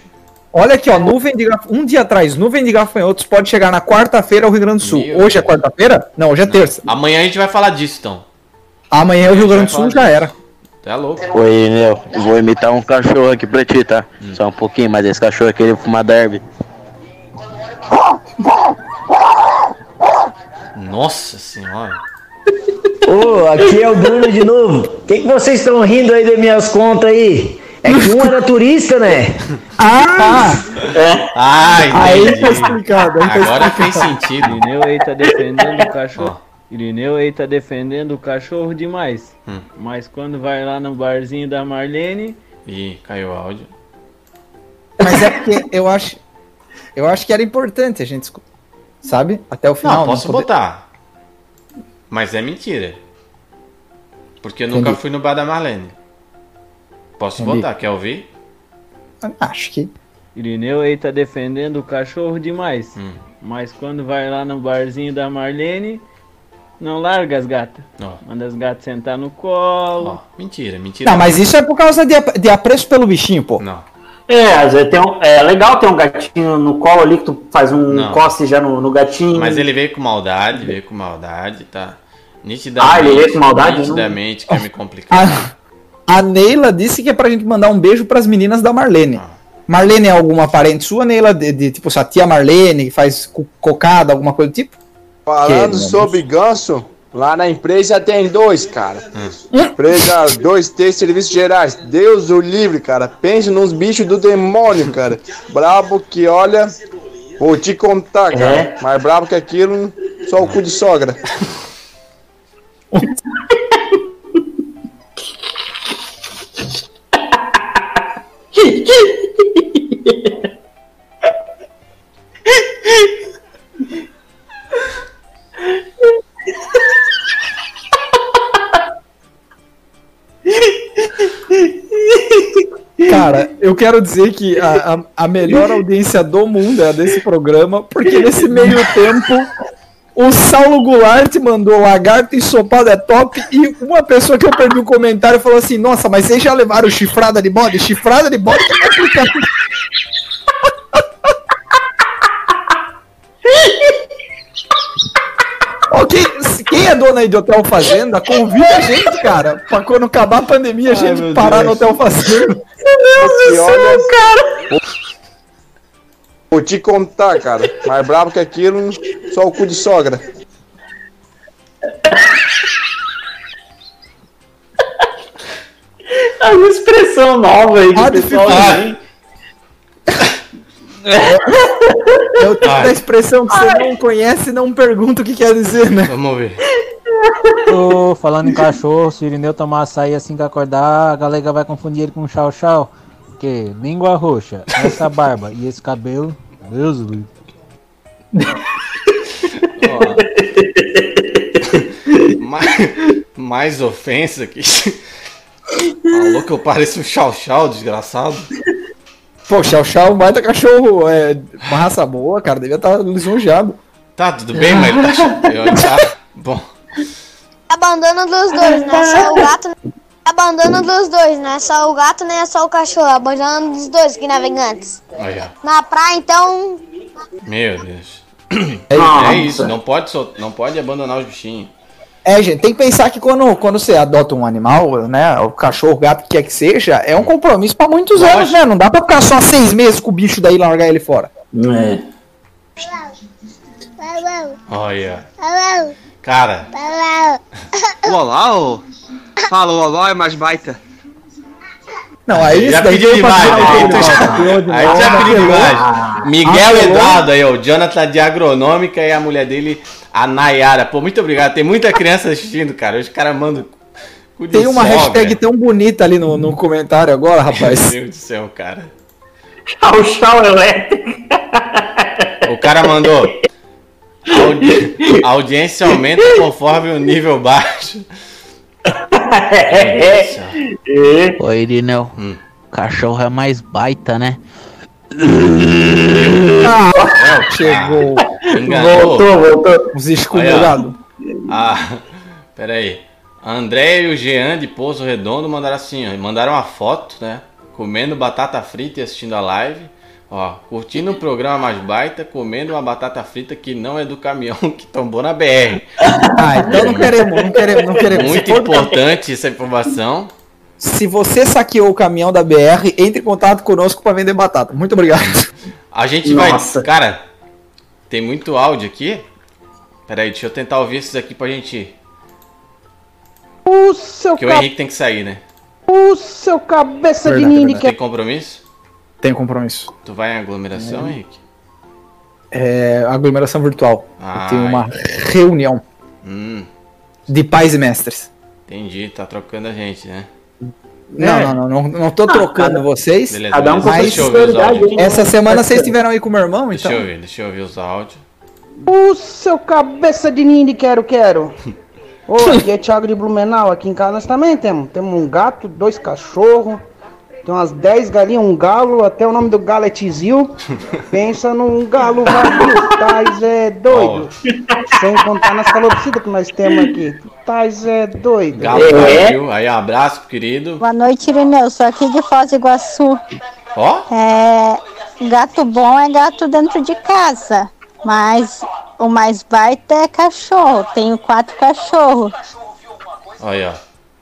Olha aqui, ó, nuvem de gaf... um dia atrás, nuvem de gafanhotos pode chegar na quarta-feira ao Rio Grande do Sul. Meu Hoje é quarta-feira? Não, hoje é terça. Amanhã a gente vai falar disso, então. Amanhã o Rio Grande do Sul já era. Tá louco? Oi, Nel. Vou imitar um cachorro aqui pra ti, tá? Só um pouquinho, mas esse cachorro aqui ele fuma derby. Nossa senhora. Ô, aqui é o Bruno de novo. O que, que vocês estão rindo aí das minhas contas aí? É que um era turista, né? Ah! Ai, Aí entendi. tá explicado. Aí tá Agora explicado. fez sentido. Irineu aí tá defendendo o cachorro. Irineu aí tá defendendo o cachorro demais. Hum. Mas quando vai lá no barzinho da Marlene. Ih, caiu o áudio. Mas é porque eu acho. Eu acho que era importante a gente. Sabe? Até o final. Não, posso poder- botar. Mas é mentira. Porque eu nunca Entendi. fui no bar da Marlene. Posso Entendi. botar? Quer ouvir? Acho que. Irineu aí tá defendendo o cachorro demais. Hum. Mas quando vai lá no barzinho da Marlene, não larga as gatas. Ó. Manda as gatas sentar no colo. Mentira, mentira. Não, mas isso é por causa de, de apreço pelo bichinho, pô. Não. É, às vezes tem um, é legal ter um gatinho no colo ali que tu faz um Não. coce já no, no gatinho. Mas ele veio com maldade, veio com maldade, tá? Nitidamente. Ah, ele veio com maldade? Nitidamente quer me complicar. A, a Neila disse que é pra gente mandar um beijo pras meninas da Marlene. Ah. Marlene é alguma parente sua, Neila? De, de, tipo, sua tia Marlene, que faz co- cocada, alguma coisa do tipo? Falando Que, sobre ganso, lá na empresa tem dois, cara. Hum. Empresa 2T Serviços Gerais. Deus o livre, cara. Pense nos bichos do demônio, cara. Brabo que olha. Vou te contar, cara. É? Mais brabo que aquilo, só o cu de sogra. Cara, eu quero dizer que a, a, a melhor audiência do mundo é a desse programa, porque nesse meio tempo o Saulo Goulart mandou lagarto ensopado é top e uma pessoa que eu perdi o comentário falou assim: Nossa, mas vocês já levaram chifrada de bode? Chifrada de bode que é complicado. Ok, se- quem é dona aí de Hotel Fazenda, convida a gente, cara, pra quando acabar a pandemia a gente meu parar Deus. no Hotel Fazenda. Que olha, Vou te contar, cara. Mais brabo que aquilo, só o cu de sogra. É uma expressão nova aí que o pessoal dificuldade. tem. É o tipo da expressão que você não conhece e não pergunta o que quer dizer, né? Vamos ver. Ô, falando em cachorro, se o Irineu tomar açaí assim que acordar, a galera vai confundir ele com chau chau. Que língua roxa, essa barba e esse cabelo. Deus do. Mais, mais ofensa aqui. Falou que eu pareço um chau-chau, desgraçado. Pô, Chau Chau, um baita cachorro, é uma raça boa, cara, devia estar lisonjeado. Tá, tudo bem, mas ele tá, eu, tá bom. Abandono dos dois, não é só o gato. Abandono dos dois, não é só o gato, nem é só o cachorro. Abandono dos dois, que navegantes. Ó. Na praia, então. Meu Deus. É É isso. não pode, sol- não pode abandonar os bichinhos. É, gente, tem que pensar que quando, quando você adota um animal, né, o cachorro, o gato, o que quer que seja, é um compromisso pra muitos anos, né? Não dá pra ficar só seis meses com o bicho daí e largar ele fora. É. Olha. Cara, Olá, ô. Fala, o Olá é mais baita. Não, aí Já pediu demais, né? já- aí já né, pediu pelou. demais. Miguel Ah, Eduardo aí, ó. O Jonathan de Agronômica e a mulher dele, a Nayara. Pô, muito obrigado. Tem muita criança assistindo, cara. Os caras mandam. Tem uma hashtag tão bonita ali no, no comentário agora, Meu rapaz. Deus do céu, cara. Chau, chau, elétrico. O cara mandou. Audi- A audiência aumenta conforme o nível baixo. Ô Irineu, cachorro é mais baita, né? Ah, chegou. Enganou. Voltou, voltou. Os escumelhados. Ah, pera aí. A André e o Jean de Pouso Redondo mandaram assim, ó. Mandaram uma foto, né? Comendo batata frita e assistindo a live. Ó, curtindo um programa mais baita, comendo uma batata frita que não é do caminhão que tombou na BR. Ah, então não queremos, não queremos, não queremos. Muito importante essa informação. Se você saqueou o caminhão da BR, entre em contato conosco para vender batata. Muito obrigado. A gente Nossa. vai. Cara, tem muito áudio aqui. Pera aí, deixa eu tentar ouvir esses aqui pra gente. O seu, Porque o ca... Henrique tem que sair, né? o seu cabeça Verdade, de que Tem compromisso? Tem compromisso. Tu vai em aglomeração, Henrique? É aglomeração virtual. Ah, Tem uma reunião Hum, de pais e mestres. entendi, tá trocando a gente, né? Não, não, não, não, não tô trocando vocês. Beleza, Cada um com mas essa semana vocês estiveram aí com o meu irmão, Deixa então. eu ver, deixa eu ouvir os áudios. O seu cabeça de ninho de quero, quero. Ô, aqui é Thiago de Blumenau. Aqui em casa nós também temos. Temos um gato, dois cachorros. Tem umas 10 galinhas, um galo. Até o nome do galo é Tizil. Pensa num galo vazio. Tais é doido. Sem contar nas calopsitas que nós temos aqui. Tais é doido. Galo Brasil, aí um abraço, querido. Boa noite, Irineu. Sou aqui de Foz do Iguaçu. Ó, É, gato bom é gato dentro de casa, mas o mais baita é cachorro. Tenho quatro cachorros. olha,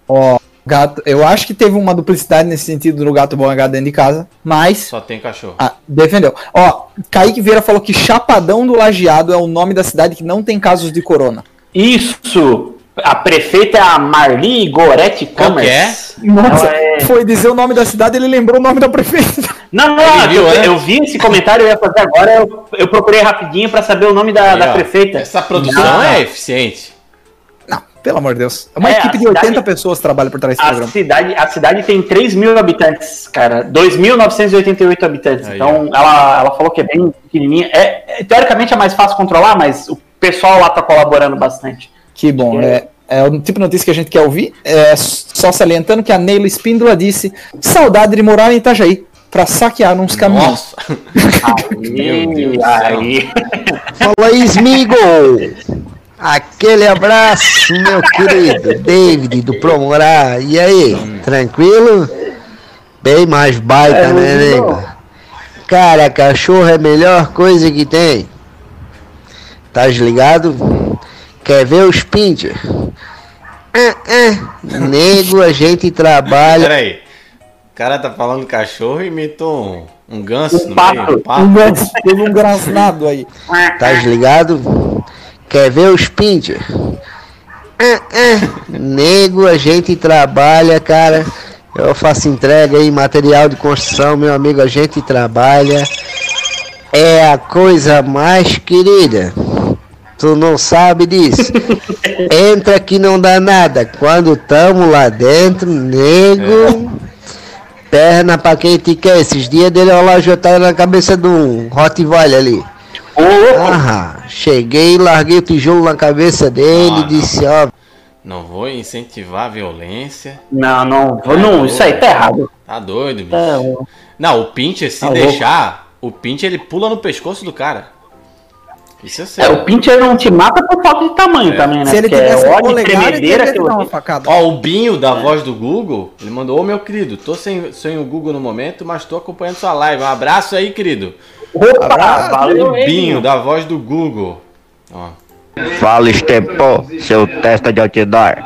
Ó, gato, eu acho que teve uma duplicidade nesse sentido no gato bom gato dentro de casa, mas só tem cachorro. ah, defendeu. Ó, Kaique Vieira falou que Chapadão do Lajeado é o nome da cidade que não tem casos de corona. Isso! A prefeita é a Marli Goretti que é? Nossa, é- foi dizer o nome da cidade, ele lembrou o nome da prefeita. Não, não, viu, eu, né? eu vi esse comentário, eu ia fazer agora, eu, eu procurei rapidinho pra saber o nome da, Aí, da ó, prefeita. Essa produção Não, é eficiente. Pelo amor de Deus. Uma É, equipe de 80 cidade- pessoas trabalha por trás desse A programa. cidade, a cidade tem 3 mil habitantes, cara. 2.988 habitantes. Aí, então, ela, ela falou que é bem pequenininha. É, é, teoricamente é mais fácil controlar, mas o pessoal lá tá colaborando bastante. Que bom, é, é o tipo de notícia que a gente quer ouvir. É, só salientando que a Neila Espíndola disse: saudade de morar em Itajaí, pra saquear uns Deus do aí. Fala aí, Smigo! Aquele abraço, meu querido David do Promorá. E aí, tranquilo? Bem mais baita, É, né, nego? Cara, cachorro é a melhor coisa que tem. Tá ligado? Quer ver os pincher? Ah, ah. Nego, a gente trabalha. Peraí. O cara tá falando cachorro e imitou um, um ganso no pato. meio. Um pato. Um ganso, teve um grasnado aí. Tá ligado? Quer ver os pincher? Ah, ah. Nego, a gente trabalha, cara. Eu faço entrega aí, material de construção, meu amigo, a gente trabalha. É a coisa mais querida. Tu não sabe disso. Entra que não dá nada. Quando tamo lá dentro, nego. Perna pra quem te quer. Esses dias dele lá já tava na cabeça de um Rottweiler ali. Ah, cheguei, larguei o tijolo na cabeça dele e disse, ó. Não vou incentivar a violência. Não, não, vou- não, isso aí tá errado. Tá doido, bicho. Tá louco. Não, o Pincher, se Tá deixar, o Pincher ele pula no pescoço do cara. Isso é É, sério. o Pincher não te mata por falta de tamanho É. também, né? Se ele Porque tivesse é ódio polegar, ele tremedeira teria que que dar uma facada. Ó, o Binho da voz do Google, ele mandou, ô meu querido, tô sem, sem o Google no momento, mas tô acompanhando sua live. Um abraço aí, querido. Opa, Binho. da voz do Google. Ó. Fala, Estepô, seu testa de outdoor.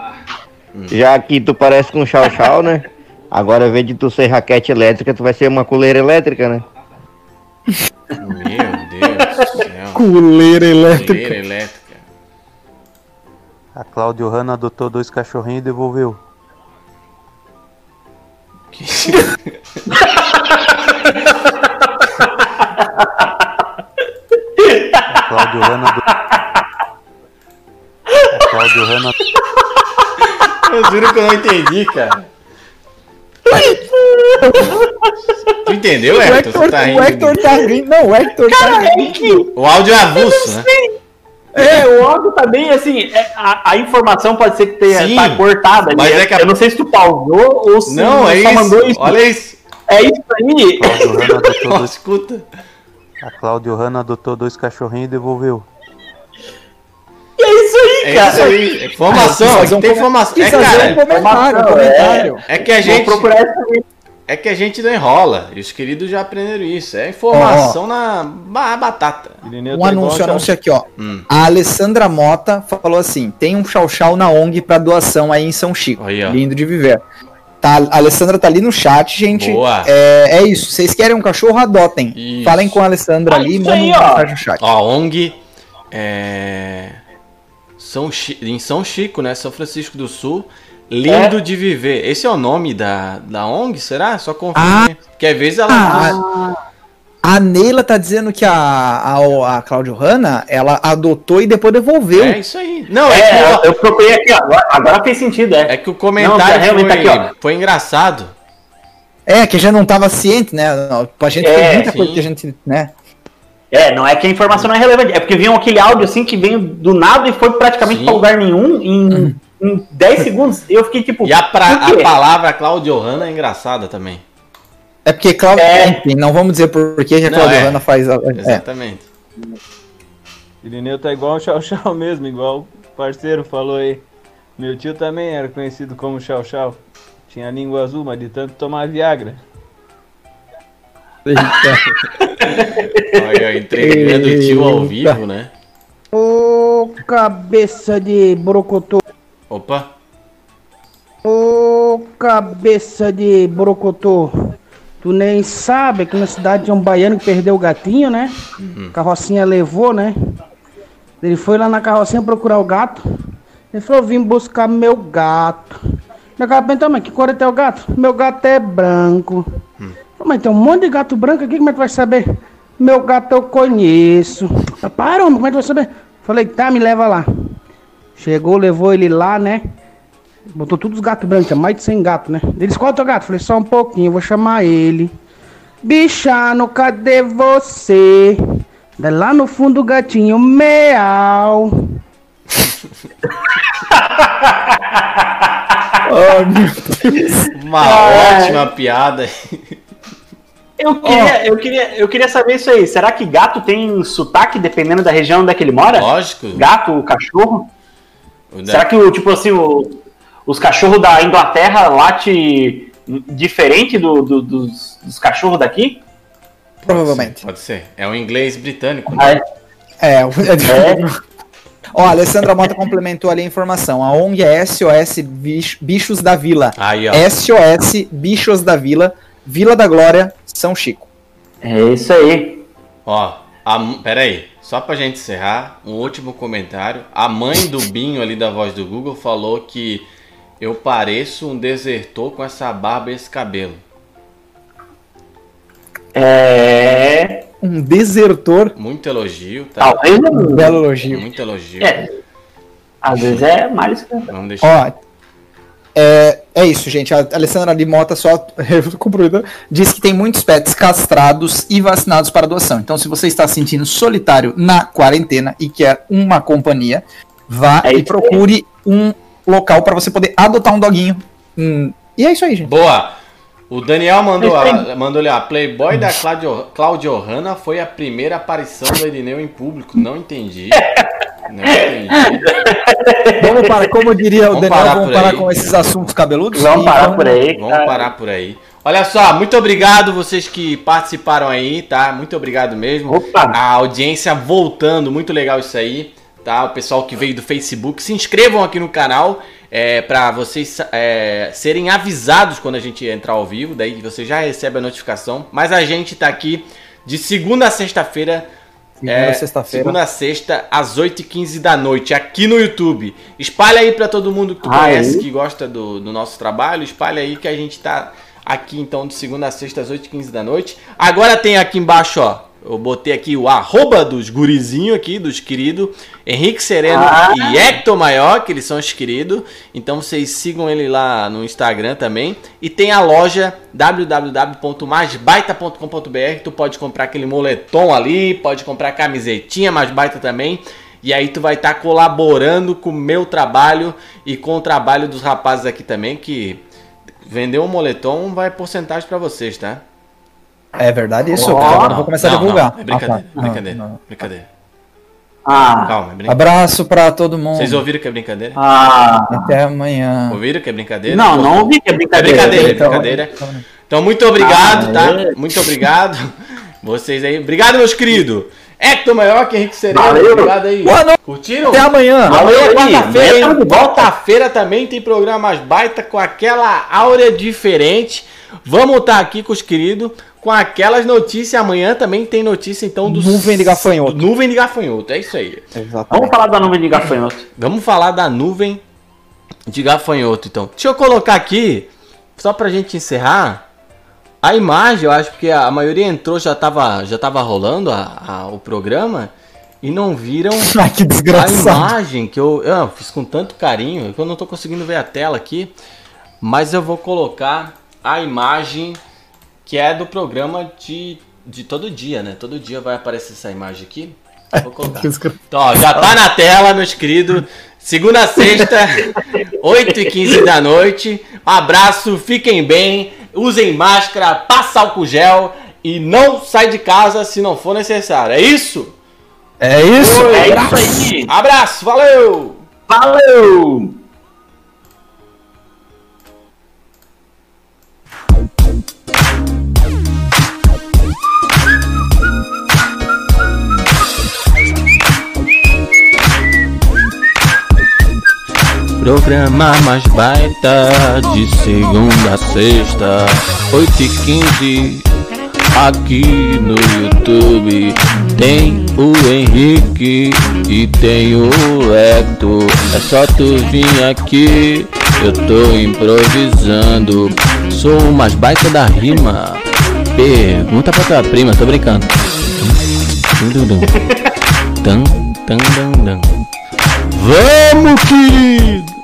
Já que tu parece com um chau-chau, né? Agora, ao invés de tu ser raquete elétrica, tu vai ser uma coleira elétrica, né? Meu Deus do céu. Coleira elétrica. Coleira elétrica. A Cláudio Hanna adotou dois cachorrinhos e devolveu. Hanna do. A Cláudio Hanna. Eu juro que eu não entendi, cara. Tu entendeu, O Hector? Tá o rindo? Hector tá rindo. Não, o Hector Cara, tá é rindo. que- O áudio é avulso, né? É, o áudio tá bem assim. é, a, a informação pode ser que tenha Sim, tá cortada. mas né? é que a- Eu não sei se tu pausou ou se Não, é só isso. mandou isso. Olha isso. É isso aí. Cláudio adotou dois, escuta. a Cláudio Hanna adotou dois cachorrinhos e devolveu. É isso aí, É cara. isso aí. É Informação, Ah, aqui tem informação. É, fazer um cara, comentário, um comentário. é que a Vou gente. procurar isso aí. É que a gente não enrola. E os queridos já aprenderam isso. É informação na ba- batata. Irineu Um tá igual anúncio, anúncio aqui, ó. Hum. A Alessandra Mota falou assim: tem um chau-chau na ONG pra doação aí em São Chico. Aí. Lindo de viver. Tá, a Alessandra tá ali no chat, gente. Boa. É, é isso. Vocês querem um cachorro, adotem. Isso. Falem com a Alessandra Ah, ali e mandem um ó. mensagem no chat. Ó, ONG. É. São Chi- Em São Chico, né? São Francisco do Sul. Lindo de viver. Esse é o nome da, da ONG, será? Só confundir. Porque às vezes ela. Ah, A Neila tá dizendo que a, a, a Claudio Hanna, ela adotou e depois devolveu. É isso aí. Não, é, É, que, eu, ó, eu procurei aqui, ó, agora, agora fez sentido, é. é que o Não, comentário realmente foi, tá aqui, ó. foi engraçado. É, que já não tava ciente, né? A gente É, tem muita sim. coisa que a gente, né? É, não é que a informação não é relevante, é porque vinha aquele áudio assim que veio do nada e foi praticamente Sim. pra lugar nenhum em, em 10 segundos. Eu fiquei tipo. E a, pra- a palavra Claudio Hanna é engraçada também. É porque Claudio, É. enfim, não vamos dizer por que que a Não, Claudio é. Hanna faz. a- É. Exatamente. Irineu tá igual o Chau Chau mesmo, igual o parceiro falou aí. Meu tio também era conhecido como Chau Chau. Tinha a língua azul, mas de tanto tomar Viagra. Olha, entregando o tio ao vivo, né? Ô, cabeça de brocotô. Opa. Ô, cabeça de brocotô. Tu nem sabe, aqui na cidade tinha um baiano que perdeu o gatinho, né? Carrocinha levou, né? Ele foi lá na carrocinha procurar o gato. Ele falou, vim buscar meu gato. Meu gato perguntou, mas que cor é teu gato? Meu gato é branco. Falei, Mas tem um monte de gato branco aqui, como é que tu vai saber? Meu gato eu conheço. Para, homem, como é que tu vai saber? Falei, tá, me leva lá. Chegou, levou ele lá, né? Botou todos os gatos brancos, mais de 100 gatos, né? Eles, qual é o teu gato? Falei, só um pouquinho, vou chamar ele. Bichano, cadê você? Daí lá no fundo o gatinho, meau. Oh, meu Deus. Uma Ah, ótima piada. Eu queria, eu, queria, eu queria saber isso aí. Será que gato tem sotaque dependendo da região onde é que ele mora? Lógico. Gato, cachorro? Será que, o tipo assim, o- os cachorros da Inglaterra late diferente do- do- dos, dos cachorros daqui? Provavelmente. Pode ser. É um inglês britânico. Né? é? É, o- Ó, a Alessandra Mota complementou ali a informação. A ONG é SOS Bich- Bichos da Vila. Aí, ó. SOS Bichos da Vila, Vila da Glória, São Chico. É isso aí. Ó, a, m- pera aí. Só pra gente encerrar, um último comentário. A mãe do Binho ali da voz do Google falou que eu pareço um desertor com essa barba e esse cabelo. É. Um desertor. Muito elogio, tá? Talvez Um não. belo elogio. Muito elogio. É. Às vezes é mais que. Vamos deixar. Ó, é, é isso, gente. A Alessandra Limota só diz que tem muitos pets castrados e vacinados para doação. Então, se você está se sentindo solitário na quarentena e quer uma companhia, vá É e procure um local para você poder adotar um doguinho. Hum, e é isso aí, gente. Boa! O Daniel mandou, a, mandou ali, a Playboy da Claudio, Claudio Hanna foi a primeira aparição do Irineu em público. Não entendi. Não entendi. Vamos parar, como diria o Vamos Daniel, parar vamos parar aí. com esses assuntos cabeludos. Vamos E parar por aí. Vamos cara. parar por aí. Olha só, muito obrigado vocês que participaram aí, tá? Muito obrigado mesmo. Opa. A audiência voltando, muito legal isso aí, tá? O pessoal que veio do Facebook, se inscrevam aqui no canal é, para vocês é, serem avisados quando a gente entrar ao vivo, daí você já recebe a notificação. Mas a gente tá aqui de segunda a sexta-feira. Segunda é, a sexta-feira. Segunda a sexta, às 8h15 da noite, aqui no YouTube. Espalha aí pra todo mundo que tu Aí. conhece, que gosta do, do nosso trabalho. Espalha aí que a gente tá aqui então de segunda a sexta às 8h15 da noite. Agora tem aqui embaixo, ó, eu botei aqui o arroba dos gurizinhos aqui, dos queridos. Henrique Sereno Ah. e Hector Maior, que eles são os queridos. Então vocês sigam ele lá no Instagram também. E tem a loja www.maisbaita.com.br. Tu pode comprar aquele moletom ali, pode comprar camisetinha mais baita também. E aí tu vai estar colaborando com o meu trabalho e com o trabalho dos rapazes aqui também, que vender um moletom vai porcentagem pra vocês, tá? É verdade isso, cara. Agora eu não, vou começar não, a divulgar. não, é brincadeira, Ah, tá. brincadeira, Não, não. brincadeira. Ah. Calma, é brincadeira. Abraço pra todo mundo. Vocês ouviram que é brincadeira? Ah. Até amanhã. Ouviram que é brincadeira? Não, não ouvi que é brincadeira. É brincadeira, é Então, brincadeira. Então, muito obrigado, Ah, tá? é. Muito obrigado. Vocês aí. Obrigado, meus queridos. Hector Maior, que Henrique Sereno. Valeu. Obrigado aí. Boa noite. Curtiram? Até amanhã. Amanhã é Valeu aí. quarta-feira, hein? Quarta-feira também tem programa mais baita com aquela áurea diferente. Vamos estar aqui com os queridos com aquelas notícias. Amanhã também tem notícia, então, do Nuvem de gafanhoto. Nuvem de gafanhoto, é isso aí. Vamos falar da nuvem de gafanhoto. Vamos falar da nuvem de gafanhoto, então. Deixa eu colocar aqui, só pra gente encerrar, a imagem, eu acho que a maioria entrou, já tava, já tava rolando a- a- o programa, e não viram Ai, que a imagem que eu, eu fiz com tanto carinho, que eu não tô conseguindo ver a tela aqui, mas eu vou colocar a imagem que é do programa de, de todo dia, né? Todo dia vai aparecer essa imagem aqui. Vou colocar. Então, ó, já tá na tela, meus queridos. Segunda a sexta, 8h15 da noite. Abraço, fiquem bem, usem máscara, passa álcool gel e não sai de casa se não for necessário. É isso? É isso. Oi, É abraço. isso aí. Abraço, valeu! Valeu! Programa mais baita de segunda a sexta, 8 e 15 aqui no YouTube. Tem o Henrique e tem o Hector. É só tu vir aqui, eu tô improvisando. Sou o mais baita da rima. Pergunta pra tua prima, tô brincando. Vamos, querido!